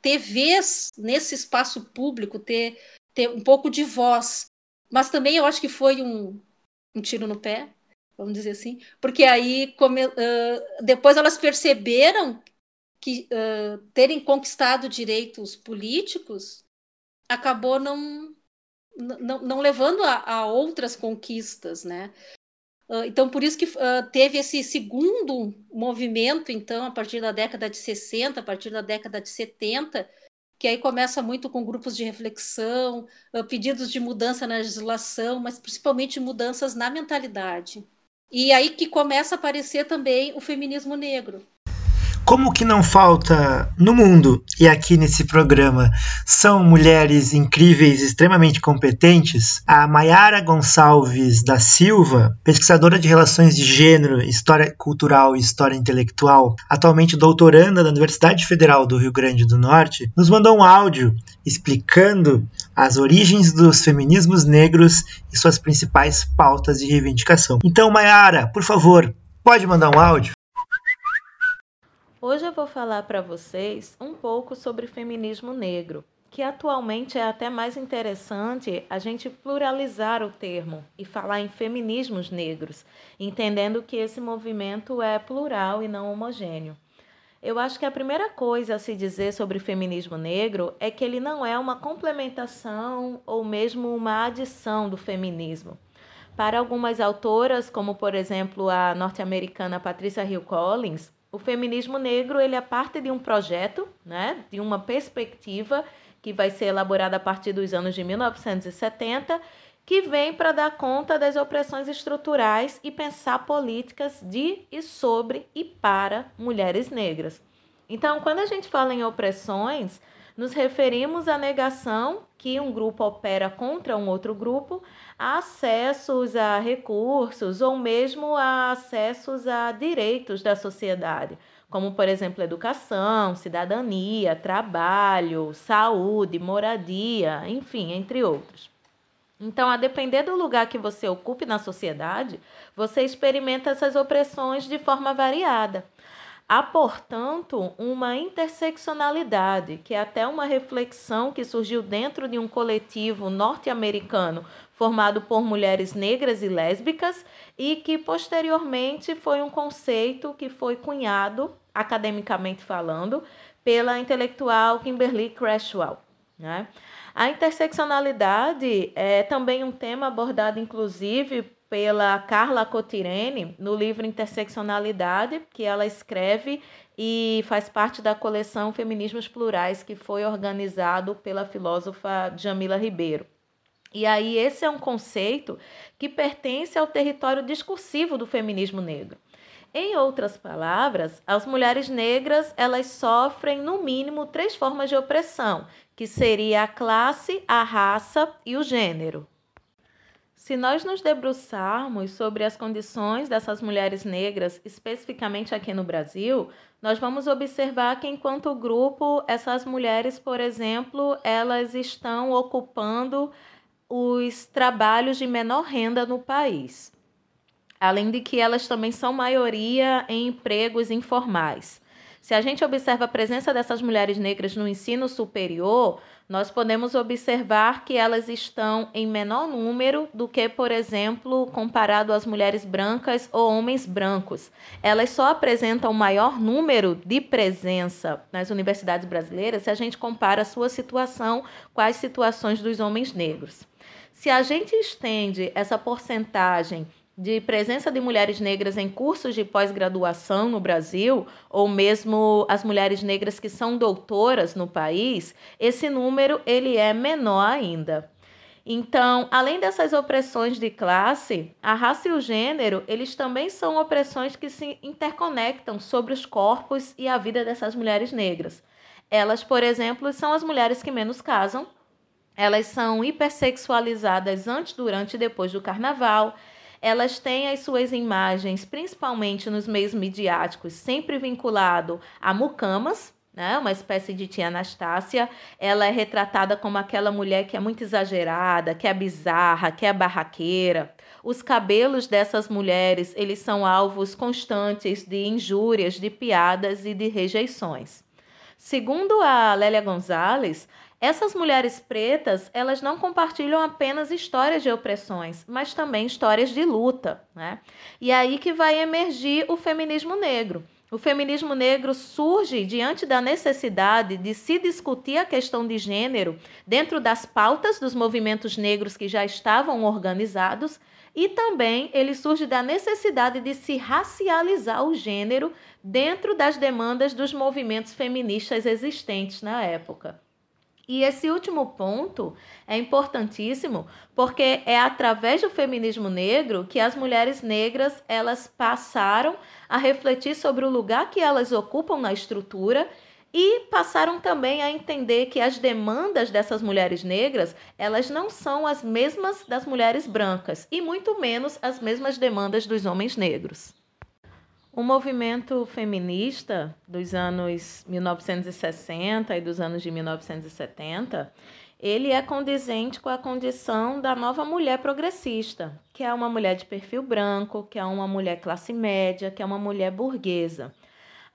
S7: ter vez nesse espaço público, ter ter um pouco de voz. Mas também eu acho que foi um, um tiro no pé, vamos dizer assim, porque aí come, uh, depois elas perceberam que uh, terem conquistado direitos políticos acabou não, não, não levando a, a, outras conquistas, né? Então, por isso que teve esse segundo movimento, então, a partir da década de 60, a partir da década de 70, que aí começa muito com grupos de reflexão, pedidos de mudança na legislação, mas principalmente mudanças na mentalidade. E aí que começa a aparecer também o feminismo negro,
S4: como que não falta no mundo e aqui nesse programa são mulheres incríveis, extremamente competentes, a Mayara Gonçalves da Silva, pesquisadora de relações de gênero, história cultural e história intelectual, atualmente doutoranda da Universidade Federal do Rio Grande do Norte, nos mandou um áudio explicando as origens dos feminismos negros e suas principais pautas de reivindicação. Então, Mayara, por favor, pode mandar um áudio?
S10: Hoje eu vou falar para vocês um pouco sobre feminismo negro, que atualmente é até mais interessante a gente pluralizar o termo e falar em feminismos negros, entendendo que esse movimento é plural e não homogêneo. Eu acho que a primeira coisa a se dizer sobre feminismo negro é que ele não é uma complementação ou mesmo uma adição do feminismo. Para algumas autoras, como por exemplo a norte-americana Patricia Hill Collins, o feminismo negro ele é parte de um projeto, né, de uma perspectiva que vai ser elaborada a partir dos anos de 1970, que vem para dar conta das opressões estruturais e pensar políticas de e sobre e para mulheres negras. Então, quando a gente fala em opressões, nos referimos à negação que um grupo opera contra um outro grupo, a acessos a recursos ou mesmo a acessos a direitos da sociedade, como, por exemplo, educação, cidadania, trabalho, saúde, moradia, enfim, entre outros. Então, a depender do lugar que você ocupe na sociedade, você experimenta essas opressões de forma variada. Há, portanto, uma interseccionalidade, que é até uma reflexão que surgiu dentro de um coletivo norte-americano formado por mulheres negras e lésbicas e que posteriormente foi um conceito que foi cunhado, academicamente falando, pela intelectual Kimberly Crenshaw. Né? A interseccionalidade é também um tema abordado, inclusive, pela Carla Cotirene no livro Interseccionalidade, que ela escreve e faz parte da coleção Feminismos Plurais, que foi organizado pela filósofa Jamila Ribeiro. E aí, esse é um conceito que pertence ao território discursivo do feminismo negro. Em outras palavras, as mulheres negras elas sofrem no mínimo três formas de opressão, que seria a classe, a raça e o gênero. Se nós nos debruçarmos sobre as condições dessas mulheres negras, especificamente aqui no Brasil, nós vamos observar que enquanto grupo, essas mulheres, por exemplo, elas estão ocupando os trabalhos de menor renda no país. Além de que elas também são maioria em empregos informais. Se a gente observa a presença dessas mulheres negras no ensino superior, nós podemos observar que elas estão em menor número do que, por exemplo, comparado às mulheres brancas ou homens brancos. Elas só apresentam maior número de presença nas universidades brasileiras se a gente compara a sua situação com as situações dos homens negros. Se a gente estende essa porcentagem de presença de mulheres negras em cursos de pós-graduação no Brasil, ou mesmo as mulheres negras que são doutoras no país, esse número ele é menor ainda. Então, além dessas opressões de classe, a raça e o gênero, eles também são opressões que se interconectam sobre os corpos e a vida dessas mulheres negras. Elas, por exemplo, são as mulheres que menos casam, elas são hipersexualizadas antes, durante e depois do carnaval, elas têm as suas imagens, principalmente nos meios midiáticos, sempre vinculado a mucamas, né? Uma espécie de tia Anastácia. Ela é retratada como aquela mulher que é muito exagerada, que é bizarra, que é barraqueira. Os cabelos dessas mulheres, eles são alvos constantes de injúrias, de piadas e de rejeições. Segundo a Lélia Gonzalez, essas mulheres pretas, elas não compartilham apenas histórias de opressões, mas também histórias de luta, né? E é aí que vai emergir o feminismo negro. O feminismo negro surge diante da necessidade de se discutir a questão de gênero dentro das pautas dos movimentos negros que já estavam organizados e também ele surge da necessidade de se racializar o gênero dentro das demandas dos movimentos feministas existentes na época. E esse último ponto é importantíssimo porque é através do feminismo negro que as mulheres negras elas passaram a refletir sobre o lugar que elas ocupam na estrutura e passaram também a entender que as demandas dessas mulheres negras, elas não são as mesmas das mulheres brancas e muito menos as mesmas demandas dos homens negros. O movimento feminista dos anos 1960 e dos anos de 1970, ele é condizente com a condição da nova mulher progressista, que é uma mulher de perfil branco, que é uma mulher classe média, que é uma mulher burguesa.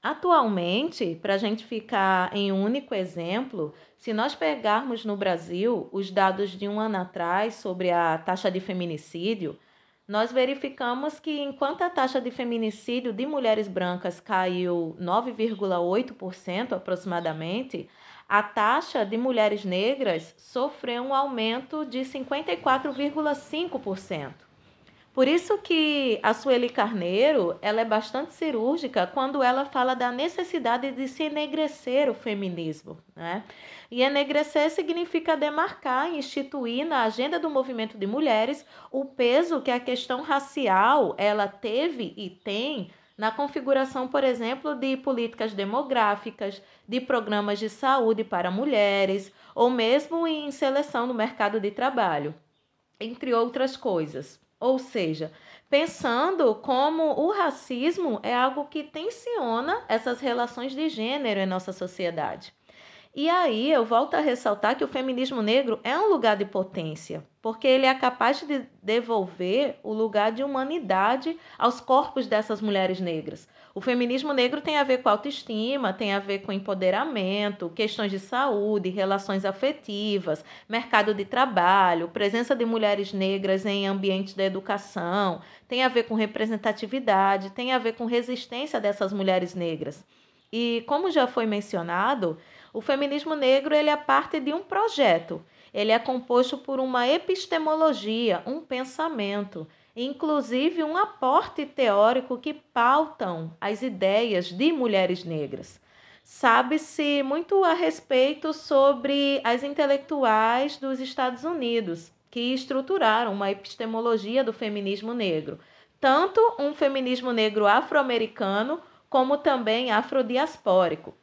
S10: Atualmente, para a gente ficar em um único exemplo, se nós pegarmos no Brasil os dados de um ano atrás sobre a taxa de feminicídio, nós verificamos que enquanto a taxa de feminicídio de mulheres brancas caiu 9,8% aproximadamente, a taxa de mulheres negras sofreu um aumento de 54,5%. Por isso que a Sueli Carneiro, ela é bastante cirúrgica quando ela fala da necessidade de se enegrecer o feminismo, né? E enegrecer significa demarcar instituir na agenda do movimento de mulheres o peso que a questão racial ela teve e tem na configuração, por exemplo, de políticas demográficas, de programas de saúde para mulheres, ou mesmo em seleção no mercado de trabalho, entre outras coisas. Ou seja, pensando como o racismo é algo que tensiona essas relações de gênero em nossa sociedade. E aí eu volto a ressaltar que o feminismo negro é um lugar de potência, porque ele é capaz de devolver o lugar de humanidade aos corpos dessas mulheres negras. O feminismo negro tem a ver com autoestima, tem a ver com empoderamento, questões de saúde, relações afetivas, mercado de trabalho, presença de mulheres negras em ambientes da educação, tem a ver com representatividade, tem a ver com resistência dessas mulheres negras. E como já foi mencionado, o feminismo negro ele é parte de um projeto. Ele é composto por uma epistemologia, um pensamento, inclusive um aporte teórico que pautam as ideias de mulheres negras. Sabe-se muito a respeito sobre as intelectuais dos Estados Unidos, que estruturaram uma epistemologia do feminismo negro, tanto um feminismo negro afro-americano como também afrodiaspórico.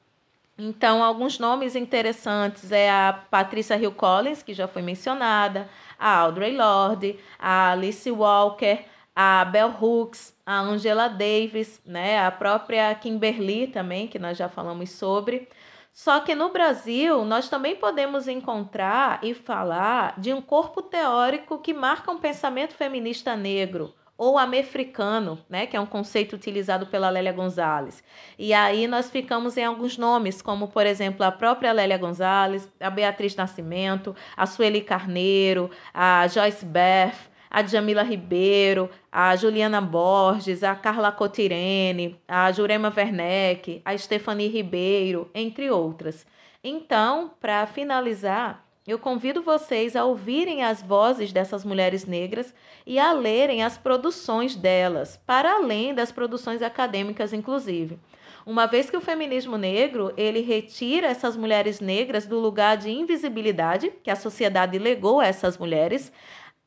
S10: Então, alguns nomes interessantes é a Patrícia Hill Collins, que já foi mencionada, a Audre Lorde, a Alice Walker, a Bell Hooks, a Angela Davis, né, a própria Kimberly também, que nós já falamos sobre. Só que no Brasil, nós também podemos encontrar e falar de um corpo teórico que marca um pensamento feminista negro, ou amefricano, né, que é um conceito utilizado pela Lélia Gonzalez. E aí nós ficamos em alguns nomes, como por exemplo a própria Lélia Gonzalez, a Beatriz Nascimento, a Sueli Carneiro, a Joyce Beth, a Jamila Ribeiro, a Juliana Borges, a Carla Cotirene, a Jurema Werneck, a Stephanie Ribeiro, entre outras. Então, para finalizar, eu convido vocês a ouvirem as vozes dessas mulheres negras e a lerem as produções delas, para além das produções acadêmicas, inclusive. Uma vez que o feminismo negro ele retira essas mulheres negras do lugar de invisibilidade que a sociedade legou a essas mulheres,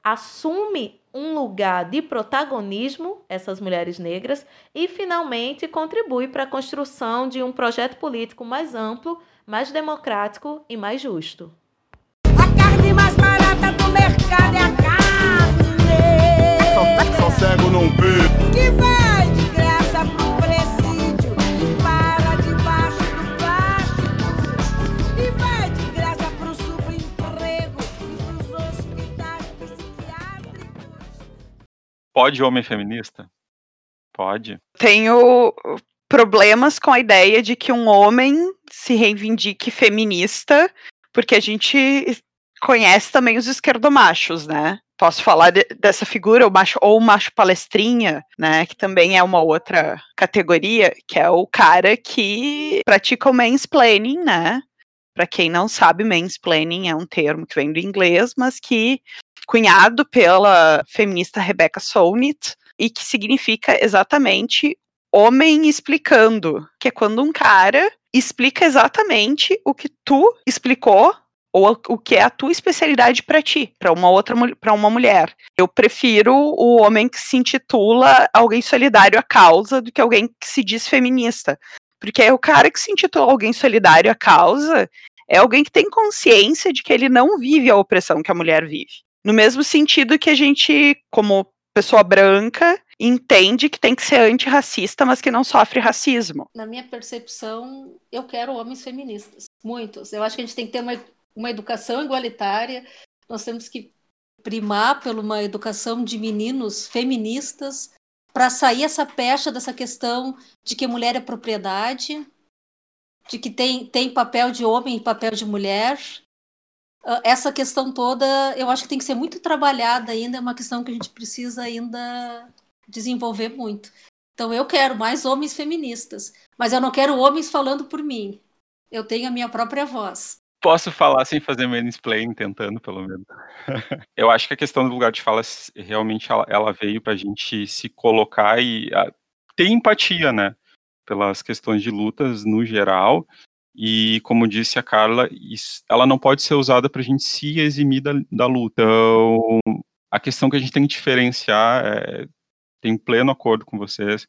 S10: assume um lugar de protagonismo, essas mulheres negras, e finalmente contribui para a construção de um projeto político mais amplo, mais democrático e mais justo
S8: barata do mercado é a carne.
S11: Só, só cego não vê.
S8: Que vai de graça pro presídio e para debaixo do plástico. E vai de graça pro subemprego e pros hospitais psiquiátricos.
S6: Pode homem feminista? Pode.
S5: Tenho problemas com a ideia de que um homem se reivindique feminista, porque a gente conhece também os esquerdomachos, né? Posso falar de, dessa figura, o macho, ou o macho palestrinha, né? Que também é uma outra categoria, que é o cara que pratica o mansplaining, né? Para quem não sabe, mansplaining é um termo que vem do inglês, mas que cunhado pela feminista Rebecca Solnit e que significa exatamente homem explicando, que é quando um cara explica exatamente o que tu explicou ou o que é a tua especialidade para ti, para uma outra para uma mulher. Eu prefiro o homem que se intitula alguém solidário à causa do que alguém que se diz feminista. Porque é o cara que se intitula alguém solidário à causa é alguém que tem consciência de que ele não vive a opressão que a mulher vive. No mesmo sentido que a gente, como pessoa branca, entende que tem que ser antirracista, mas que não sofre racismo.
S7: Na minha percepção, eu quero homens feministas. Muitos. Eu acho que a gente tem que ter uma uma educação igualitária, nós temos que primar por uma educação de meninos feministas para sair essa pecha dessa questão de que mulher é propriedade, de que tem, tem papel de homem e papel de mulher. Uh, essa questão toda, eu acho que tem que ser muito trabalhada ainda, é uma questão que a gente precisa ainda desenvolver muito. Então, eu quero mais homens feministas, mas eu não quero homens falando por mim. Eu tenho a minha própria voz.
S6: Posso falar sem fazer mansplaining, tentando, pelo menos. <laughs> eu acho que a questão do lugar de fala realmente ela, ela veio para a gente se colocar e a, ter empatia, né? Pelas questões de lutas no geral. E, como disse a Carla, isso, ela não pode ser usada para a gente se eximir da, da luta. Então, a questão que a gente tem que diferenciar, é, tem pleno acordo com vocês,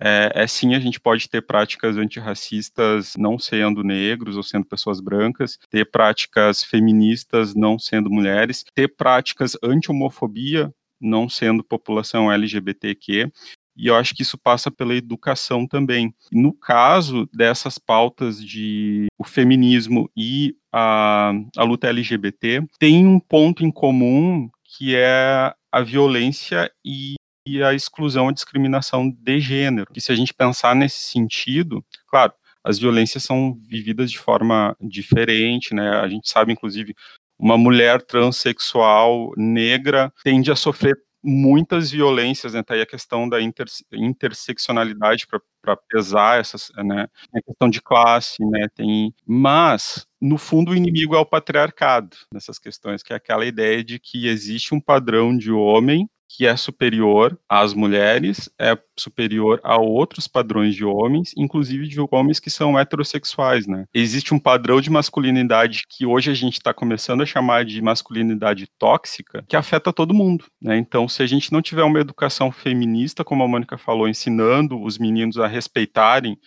S6: é, é, sim, a gente pode ter práticas antirracistas não sendo negros ou sendo pessoas brancas, ter práticas feministas não sendo mulheres, ter práticas anti-homofobia não sendo população LGBTQ, e eu acho que isso passa pela educação também. No caso dessas pautas de o feminismo e a, a luta LGBT, tem um ponto em comum que é a violência e e a exclusão, a discriminação de gênero. E se a gente pensar nesse sentido, claro, as violências são vividas de forma diferente, né? A gente sabe, inclusive, uma mulher transexual negra tende a sofrer muitas violências, né? Tá aí a questão da inter, interseccionalidade para pesar essas, né? A questão de classe, né? Tem, mas no fundo o inimigo é o patriarcado nessas questões, que é aquela ideia de que existe um padrão de homem que é superior às mulheres, é superior a outros padrões de homens, inclusive de homens que são heterossexuais, né? Existe um padrão de masculinidade que hoje a gente está começando a chamar de masculinidade tóxica, que afeta todo mundo, né? Então, se a gente não tiver uma educação feminista, como a Mônica falou, ensinando os meninos a respeitarem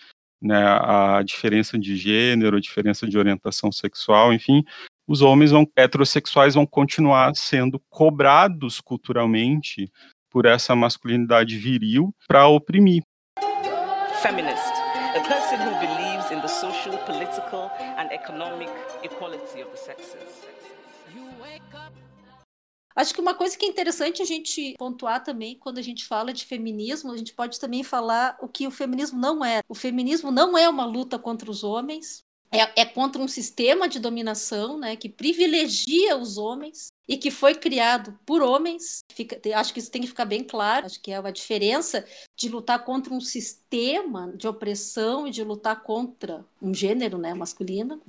S6: né, a diferença de gênero, a diferença de orientação sexual, enfim, os homens vão, heterossexuais vão continuar sendo cobrados culturalmente por essa masculinidade viril para oprimir.
S12: Feminist, a person who believes in the social, political and economic equality of the sexes.
S7: Acho que uma coisa que é interessante a gente pontuar também quando a gente fala de feminismo, a gente pode também falar o que o feminismo não é. O feminismo não é uma luta contra os homens, é, é, contra um sistema de dominação né, que privilegia os homens e que foi criado por homens. Fica, acho que isso tem que ficar bem claro. Acho que é a diferença de lutar contra um sistema de opressão e de lutar contra um gênero né, masculino.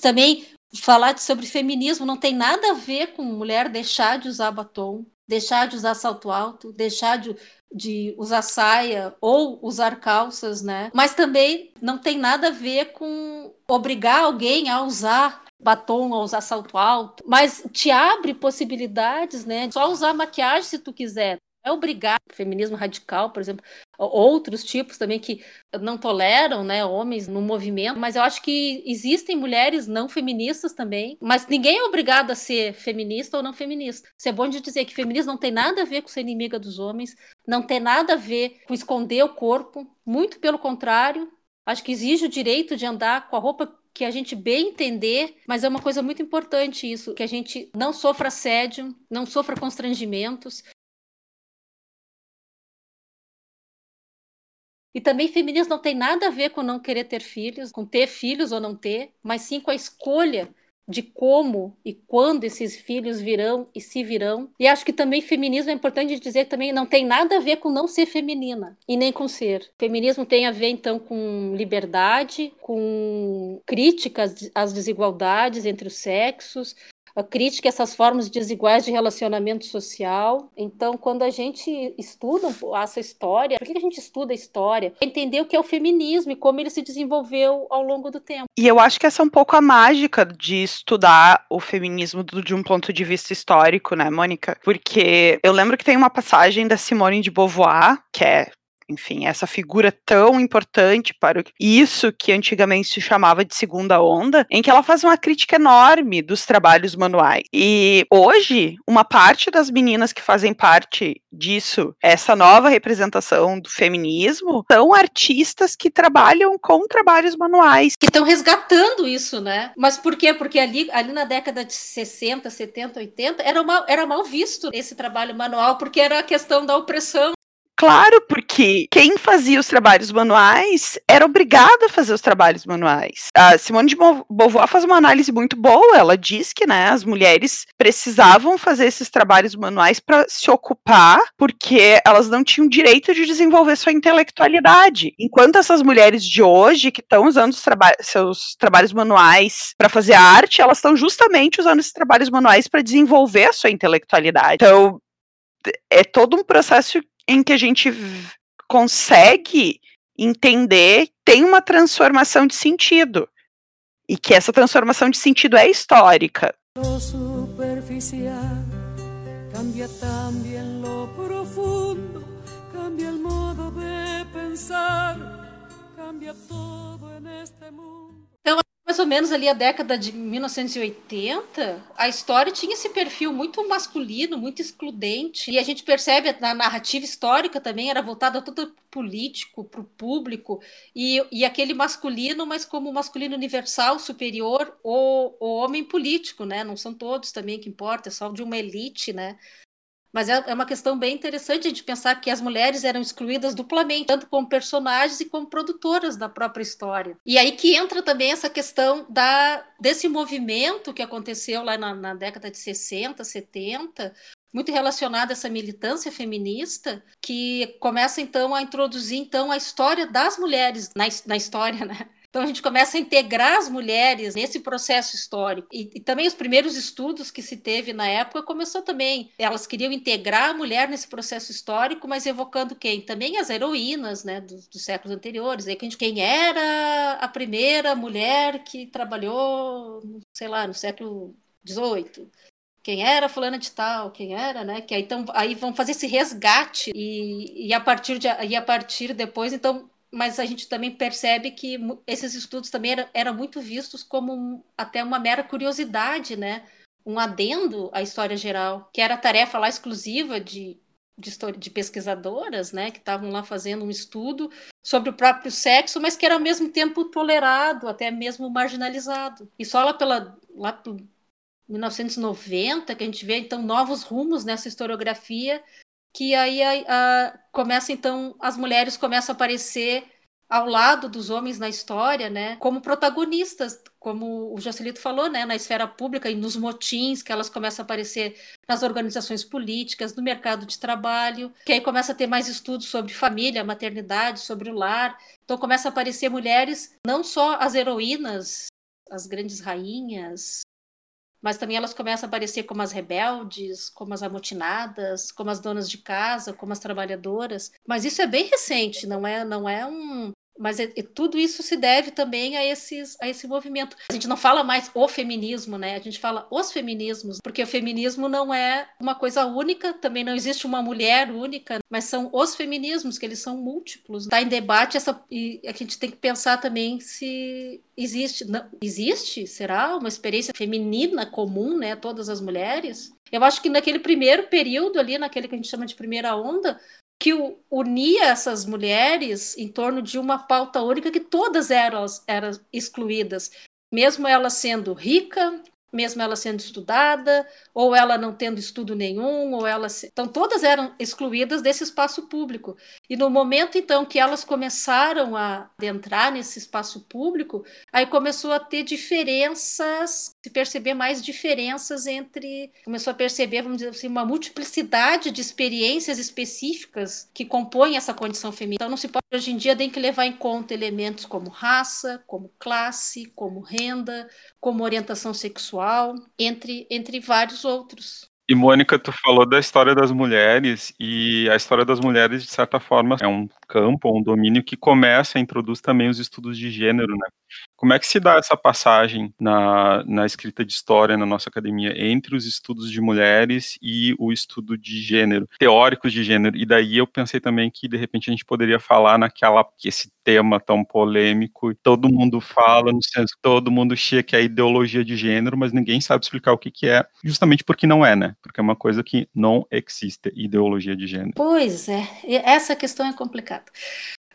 S7: Também falar sobre feminismo não tem nada a ver com mulher deixar de usar batom, deixar de usar salto alto, deixar de, de usar saia ou usar calças, né? Mas também não tem nada a ver com obrigar alguém a usar batom, a usar salto alto, mas te abre possibilidades, né? Só usar maquiagem se tu quiser é obrigado, feminismo radical, por exemplo, outros tipos também que não toleram, né, homens no movimento, mas eu acho que existem mulheres não feministas também, mas ninguém é obrigado a ser feminista ou não feminista. Isso é bom de dizer que feminismo não tem nada a ver com ser inimiga dos homens, não tem nada a ver com esconder o corpo, muito pelo contrário, acho que exige o direito de andar com a roupa que a gente bem entender, mas é uma coisa muito importante isso, que a gente não sofra assédio, não sofra constrangimentos, E também feminismo não tem nada a ver com não querer ter filhos, com ter filhos ou não ter, mas sim com a escolha de como e quando esses filhos virão e se virão. E acho que também feminismo é importante dizer também não tem nada a ver com não ser feminina e nem com ser. Feminismo tem a ver então com liberdade, com críticas às desigualdades entre os sexos, a crítica a essas formas desiguais de relacionamento social. Então, quando a gente estuda essa história, por que a gente estuda a história? Entender o que é o feminismo e como ele se desenvolveu ao longo do tempo.
S5: E eu acho que essa é um pouco a mágica de estudar o feminismo de um ponto de vista histórico, né, Mônica? Porque eu lembro que tem uma passagem da Simone de Beauvoir, que é enfim, essa figura tão importante para isso que antigamente se chamava de segunda onda, em que ela faz uma crítica enorme dos trabalhos manuais. E hoje, uma parte das meninas que fazem parte disso, essa nova representação do feminismo, são artistas que trabalham com trabalhos manuais.
S7: Que estão resgatando isso, né? Mas por quê? Porque ali, ali na década de 60, 70, 80, era mal, era mal visto esse trabalho manual, porque era a questão da opressão
S5: Claro, porque quem fazia os trabalhos manuais era obrigado a fazer os trabalhos manuais. A Simone de Beauvoir faz uma análise muito boa. Ela diz que né, as mulheres precisavam fazer esses trabalhos manuais para se ocupar, porque elas não tinham direito de desenvolver sua intelectualidade. Enquanto essas mulheres de hoje, que estão usando traba seus trabalhos manuais para fazer arte, elas estão justamente usando esses trabalhos manuais para desenvolver a sua intelectualidade. Então, é todo um processo em que a gente consegue entender tem uma transformação de sentido e que essa transformação de sentido é histórica.
S8: Lo superficial cambia también lo profundo, cambia el modo de pensar, cambia todo en este mundo.
S7: Então, mais ou menos ali a década de 1980, a história tinha esse perfil muito masculino, muito excludente, e a gente percebe na narrativa histórica também era voltada todo político, para o público, e, e aquele masculino, mas como masculino universal, superior, o, o homem político, né? Não são todos também que importa, é só de uma elite, né? Mas é, é uma questão bem interessante a gente pensar que as mulheres eram excluídas duplamente, tanto como personagens e como produtoras da própria história. E aí que entra também essa questão da, desse movimento que aconteceu lá na, na década de 60, 70, muito relacionado a essa militância feminista, que começa então a introduzir então a história das mulheres na, na história, né? Então a gente começa a integrar as mulheres nesse processo histórico. E, e, também os primeiros estudos que se teve na época começou também. Elas queriam integrar a mulher nesse processo histórico, mas evocando quem? Também as heroínas né, dos, dos séculos anteriores. Aí, quem era a primeira mulher que trabalhou, sei lá, no século XVIII? quem era fulana de tal, quem era, né? Que aí, então, aí vão fazer esse resgate e, e a partir de e a partir depois, então mas a gente também percebe que esses estudos também eram era muito vistos como até uma mera curiosidade, né? Um adendo à história geral, que era tarefa lá exclusiva de, de, história, de pesquisadoras, né? Que estavam lá fazendo um estudo sobre o próprio sexo, mas que era ao mesmo tempo tolerado, até mesmo marginalizado. E só lá pela lá por 1990 que a gente vê então novos rumos nessa historiografia que aí a, a, começa então as mulheres começam a aparecer ao lado dos homens na história, né, como protagonistas, como o Jocelito falou, né, na esfera pública e nos motins que elas começam a aparecer nas organizações políticas, no mercado de trabalho, que aí começa a ter mais estudos sobre família, maternidade, sobre o lar. Então começa a aparecer mulheres, não só as heroínas, as grandes rainhas, mas também elas começam a aparecer como as rebeldes, como as amotinadas, como as donas de casa, como as trabalhadoras. Mas isso é bem recente, não é, não é um, mas é, é, tudo isso se deve também a, esses, a esse movimento. A gente não fala mais o feminismo, né? A gente fala os feminismos, porque o feminismo não é uma coisa única, também não existe uma mulher única, mas são os feminismos, que eles são múltiplos. Está em debate essa, e a gente tem que pensar também se existe. Não, existe? Será uma experiência feminina comum, né? Todas as mulheres? Eu acho que naquele primeiro período ali, naquele que a gente chama de primeira onda, que unia essas mulheres em torno de uma pauta única que todas eram, eram excluídas, mesmo ela sendo rica, mesmo ela sendo estudada, ou ela não tendo estudo nenhum, ou ela. Se... Então, todas eram excluídas desse espaço público. E no momento, então, que elas começaram a entrar nesse espaço público, aí começou a ter diferenças, se perceber mais diferenças entre. Começou a perceber, vamos dizer assim, uma multiplicidade de experiências específicas que compõem essa condição feminina. Então, não se pode, hoje em dia, tem que levar em conta elementos como raça, como classe, como renda, como orientação sexual, entre, entre vários outros.
S6: E Mônica, tu falou da história das mulheres, e a história das mulheres, de certa forma, é um campo, um domínio que começa e introduz também os estudos de gênero, né? Como é que se dá essa passagem na, na escrita de história na nossa academia entre os estudos de mulheres e o estudo de gênero, teóricos de gênero? E daí eu pensei também que de repente a gente poderia falar naquela que esse tema tão polêmico, todo mundo fala no senso, todo mundo chega que é ideologia de gênero, mas ninguém sabe explicar o que, que é, justamente porque não é, né? Porque é uma coisa que não existe ideologia de gênero.
S7: Pois é, essa questão é complicada.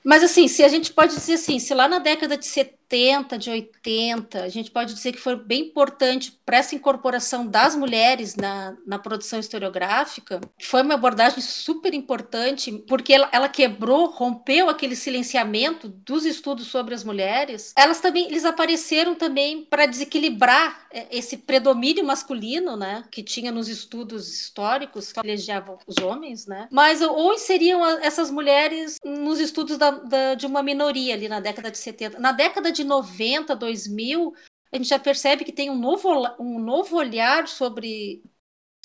S7: Mas assim, se a gente pode dizer assim, se lá na década de 70 70, de 80, a gente pode dizer que foi bem importante para essa incorporação das mulheres na, na produção historiográfica. Foi uma abordagem super importante, porque ela, ela quebrou, rompeu aquele silenciamento dos estudos sobre as mulheres. Elas também, eles apareceram também para desequilibrar é, esse predomínio masculino, né, que tinha nos estudos históricos, que privilegiavam os homens, né, mas ou inseriam essas mulheres nos estudos da, da, de uma minoria ali na década de 70. Na década de 90, 2000, a gente já percebe que tem um novo, um novo olhar sobre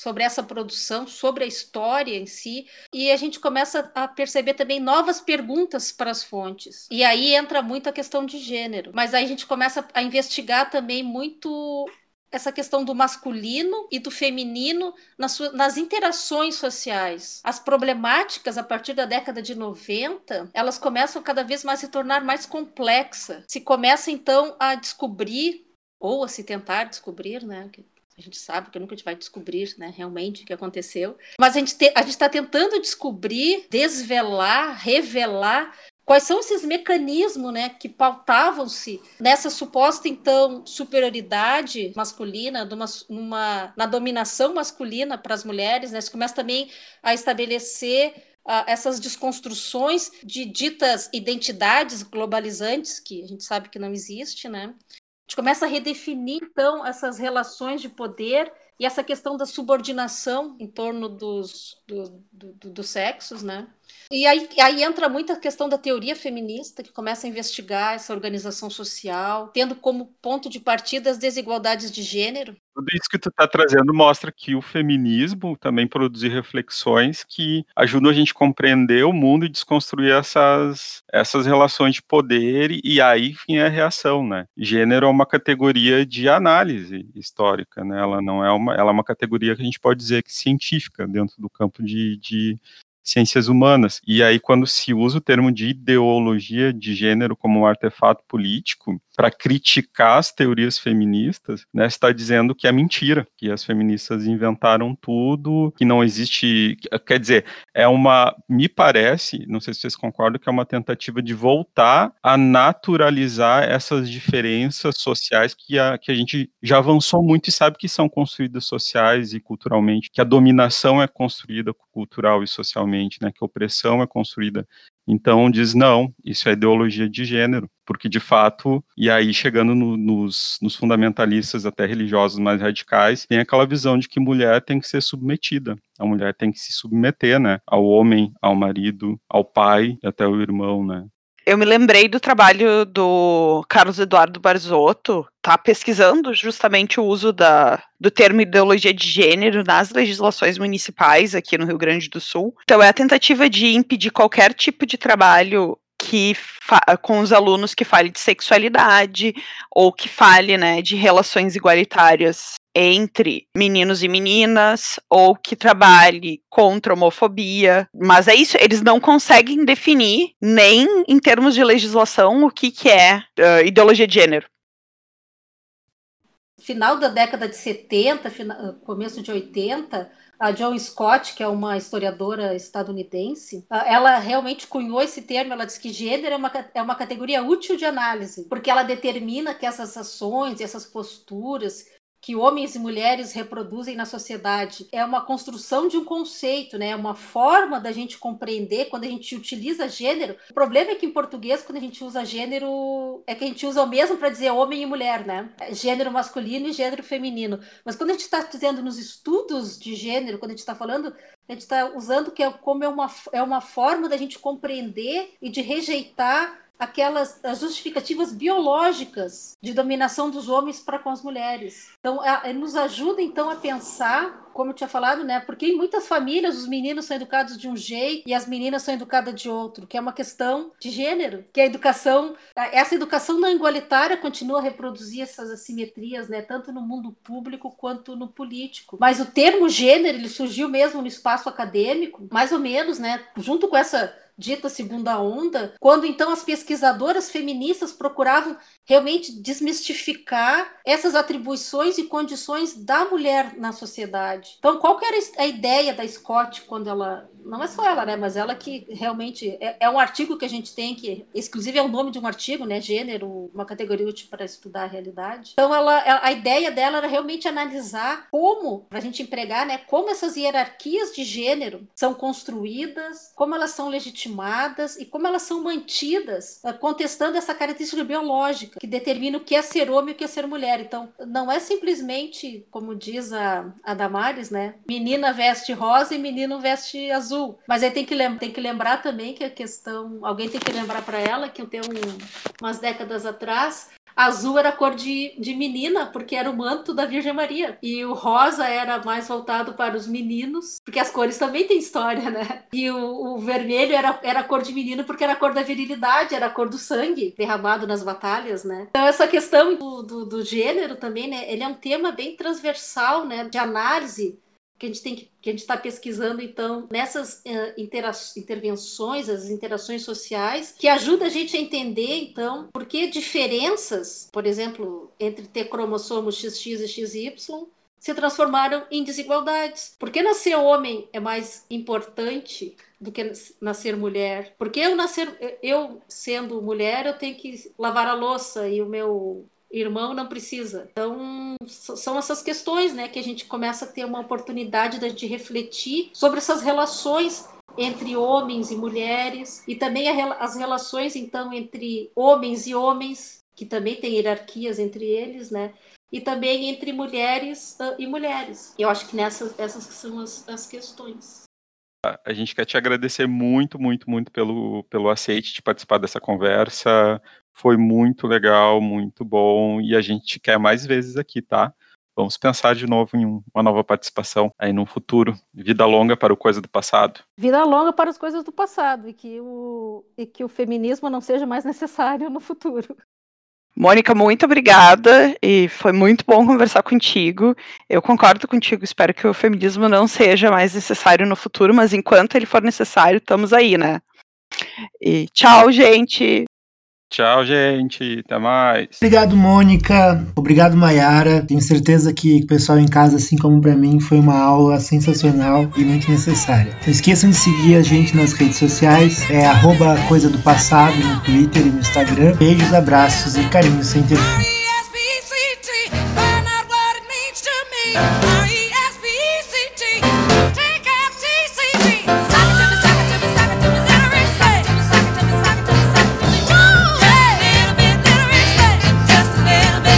S7: sobre essa produção, sobre a história em si, e a gente começa a perceber também novas perguntas para as fontes. E aí entra muito a questão de gênero, mas aí a gente começa a investigar também muito essa questão do masculino e do feminino nas, nas, interações sociais. As problemáticas, a partir da década de 90, elas começam cada vez mais a se tornar mais complexas. Se começa, então, a descobrir, ou a se tentar descobrir, né? A gente sabe que nunca a gente vai descobrir, né, realmente o que aconteceu. Mas a gente está tentando descobrir, desvelar, revelar Quais são esses mecanismos né, que pautavam-se nessa suposta, então, superioridade masculina, numa, numa na dominação masculina para as mulheres? Né? Você começa também a estabelecer uh, essas desconstruções de ditas identidades globalizantes, que a gente sabe que não existe. Né? A gente começa a redefinir, então, essas relações de poder e essa questão da subordinação em torno dos, do, do, dos sexos, né? E aí, aí entra muito a questão da teoria feminista, que começa a investigar essa organização social, tendo como ponto de partida as desigualdades de gênero.
S6: Tudo isso que tu está trazendo mostra que o feminismo também produz reflexões que ajudam a gente a compreender o mundo e desconstruir essas, essas relações de poder e aí, enfim, é a reação, né? Gênero é uma categoria de análise histórica, né? Ela não é uma, ela é uma categoria que a gente pode dizer que científica dentro do campo de, de ciências humanas. E aí, quando se usa o termo de ideologia de gênero como um artefato político para criticar as teorias feministas, né, está dizendo que é mentira, que as feministas inventaram tudo, que não existe. Quer dizer, é uma. Me parece, não sei se vocês concordam, que é uma tentativa de voltar a naturalizar essas diferenças sociais que a, que a gente já avançou muito e sabe que são construídas sociais e culturalmente, que a dominação é construída cultural e socialmente né, que a opressão é construída. Então diz não, isso é ideologia de gênero, porque de fato, e aí chegando no, nos, nos fundamentalistas até religiosos mais radicais, tem aquela visão de que mulher tem que ser submetida, a mulher tem que se submeter, né, ao homem, ao marido, ao pai e até ao irmão, né
S5: eu me lembrei do trabalho do Carlos Eduardo Barzotto, tá pesquisando justamente o uso da, do termo ideologia de gênero nas legislações municipais aqui no Rio Grande do Sul. Então é a tentativa de impedir qualquer tipo de trabalho que com os alunos que fale de sexualidade ou que fale né, de relações igualitárias entre meninos e meninas ou que trabalhe contra homofobia. Mas é isso, eles não conseguem definir nem em termos de legislação o que, que é uh, ideologia de gênero.
S7: Final da década de 70, final, começo de 80, a Joan Scott, que é uma historiadora estadunidense, ela realmente cunhou esse termo. Ela diz que gênero é uma, é uma categoria útil de análise, porque ela determina que essas ações, essas posturas que homens e mulheres reproduzem na sociedade é uma construção de um conceito, né? É uma forma da gente compreender quando a gente utiliza gênero. O problema é que em português, quando a gente usa gênero, é que a gente usa o mesmo para dizer homem e mulher, né? Gênero masculino e gênero feminino. Mas quando a gente está dizendo nos estudos de gênero, quando a gente está falando a gente está usando que é como é uma, é uma forma da gente compreender e de rejeitar aquelas justificativas biológicas de dominação dos homens para com as mulheres. Então, a, nos ajuda então a pensar, como eu tinha falado, né? Porque em muitas famílias os meninos são educados de um jeito e as meninas são educadas de outro, que é uma questão de gênero, que a educação, essa educação não igualitária continua a reproduzir essas assimetrias, né? Tanto no mundo público quanto no político. Mas o termo gênero ele surgiu mesmo no espaço acadêmico, mais ou menos, né? Junto com essa dita segunda onda, quando então as pesquisadoras feministas procuravam realmente desmistificar essas atribuições e condições da mulher na sociedade. Então, qual que era a ideia da Scott quando ela não é só ela, né? Mas ela que realmente é, é, um artigo que a gente tem que, exclusive é o nome de um artigo, né? Gênero, uma categoria útil para estudar a realidade. Então, ela, a ideia dela era realmente analisar como, para a gente empregar, né? Como essas hierarquias de gênero são construídas, como elas são legitimadas e como elas são mantidas, eh, contestando essa característica biológica que determina o que é ser homem e o que é ser mulher. Então, não é simplesmente, como diz a, a Damares, né? Menina veste rosa e menino veste azul. Mas aí tem que, tem que lembrar também que a questão. Alguém tem que lembrar para ela que eu tenho um, umas décadas atrás Azul era cor de, de menina, porque era o manto da Virgem Maria. E o rosa era mais voltado para os meninos, porque as cores também têm história, né? E o, o vermelho era, era cor de menino, porque era a cor da virilidade, era a cor do sangue derramado nas batalhas, né? Então, essa questão do, do, do gênero também, né? Ele é um tema bem transversal, né? De análise que a gente tem que, que a gente está pesquisando então nessas uh, intervenções, as interações sociais, que ajuda a gente a entender então por que diferenças, por exemplo, entre ter cromossomos XX e XY se transformaram em desigualdades. Por que nascer homem é mais importante do que nascer mulher? Porque eu nascer eu sendo mulher eu tenho que lavar a louça e o meu irmão não precisa. Então, são essas questões, né, que a gente começa a ter uma oportunidade de refletir sobre essas relações entre homens e mulheres e também as relações então entre homens e homens, que também tem hierarquias entre eles, né? E também entre mulheres e mulheres. Eu acho que nessas essas são as, as questões.
S6: A gente quer te agradecer muito, muito, muito pelo, pelo aceite de participar dessa conversa. Foi muito legal, muito bom e a gente quer mais vezes aqui, tá? Vamos pensar de novo em uma nova participação aí no futuro. Vida longa para o Coisa do Passado.
S7: Vida longa para as coisas do passado e que o, e que o feminismo não seja mais necessário no futuro.
S5: Mônica, muito obrigada e foi muito bom conversar contigo. Eu concordo contigo, espero que o feminismo não seja mais necessário no futuro, mas enquanto ele for necessário, estamos aí, né? E tchau, gente!
S6: Tchau, gente. Até mais.
S4: Obrigado, Mônica. Obrigado, Mayara. Tenho certeza que o pessoal em casa, assim como para mim, foi uma aula sensacional e muito necessária. Não esqueçam de seguir a gente nas redes sociais. É arroba Coisa do Passado no Twitter e no Instagram. Beijos, abraços e carinho sem ter fim.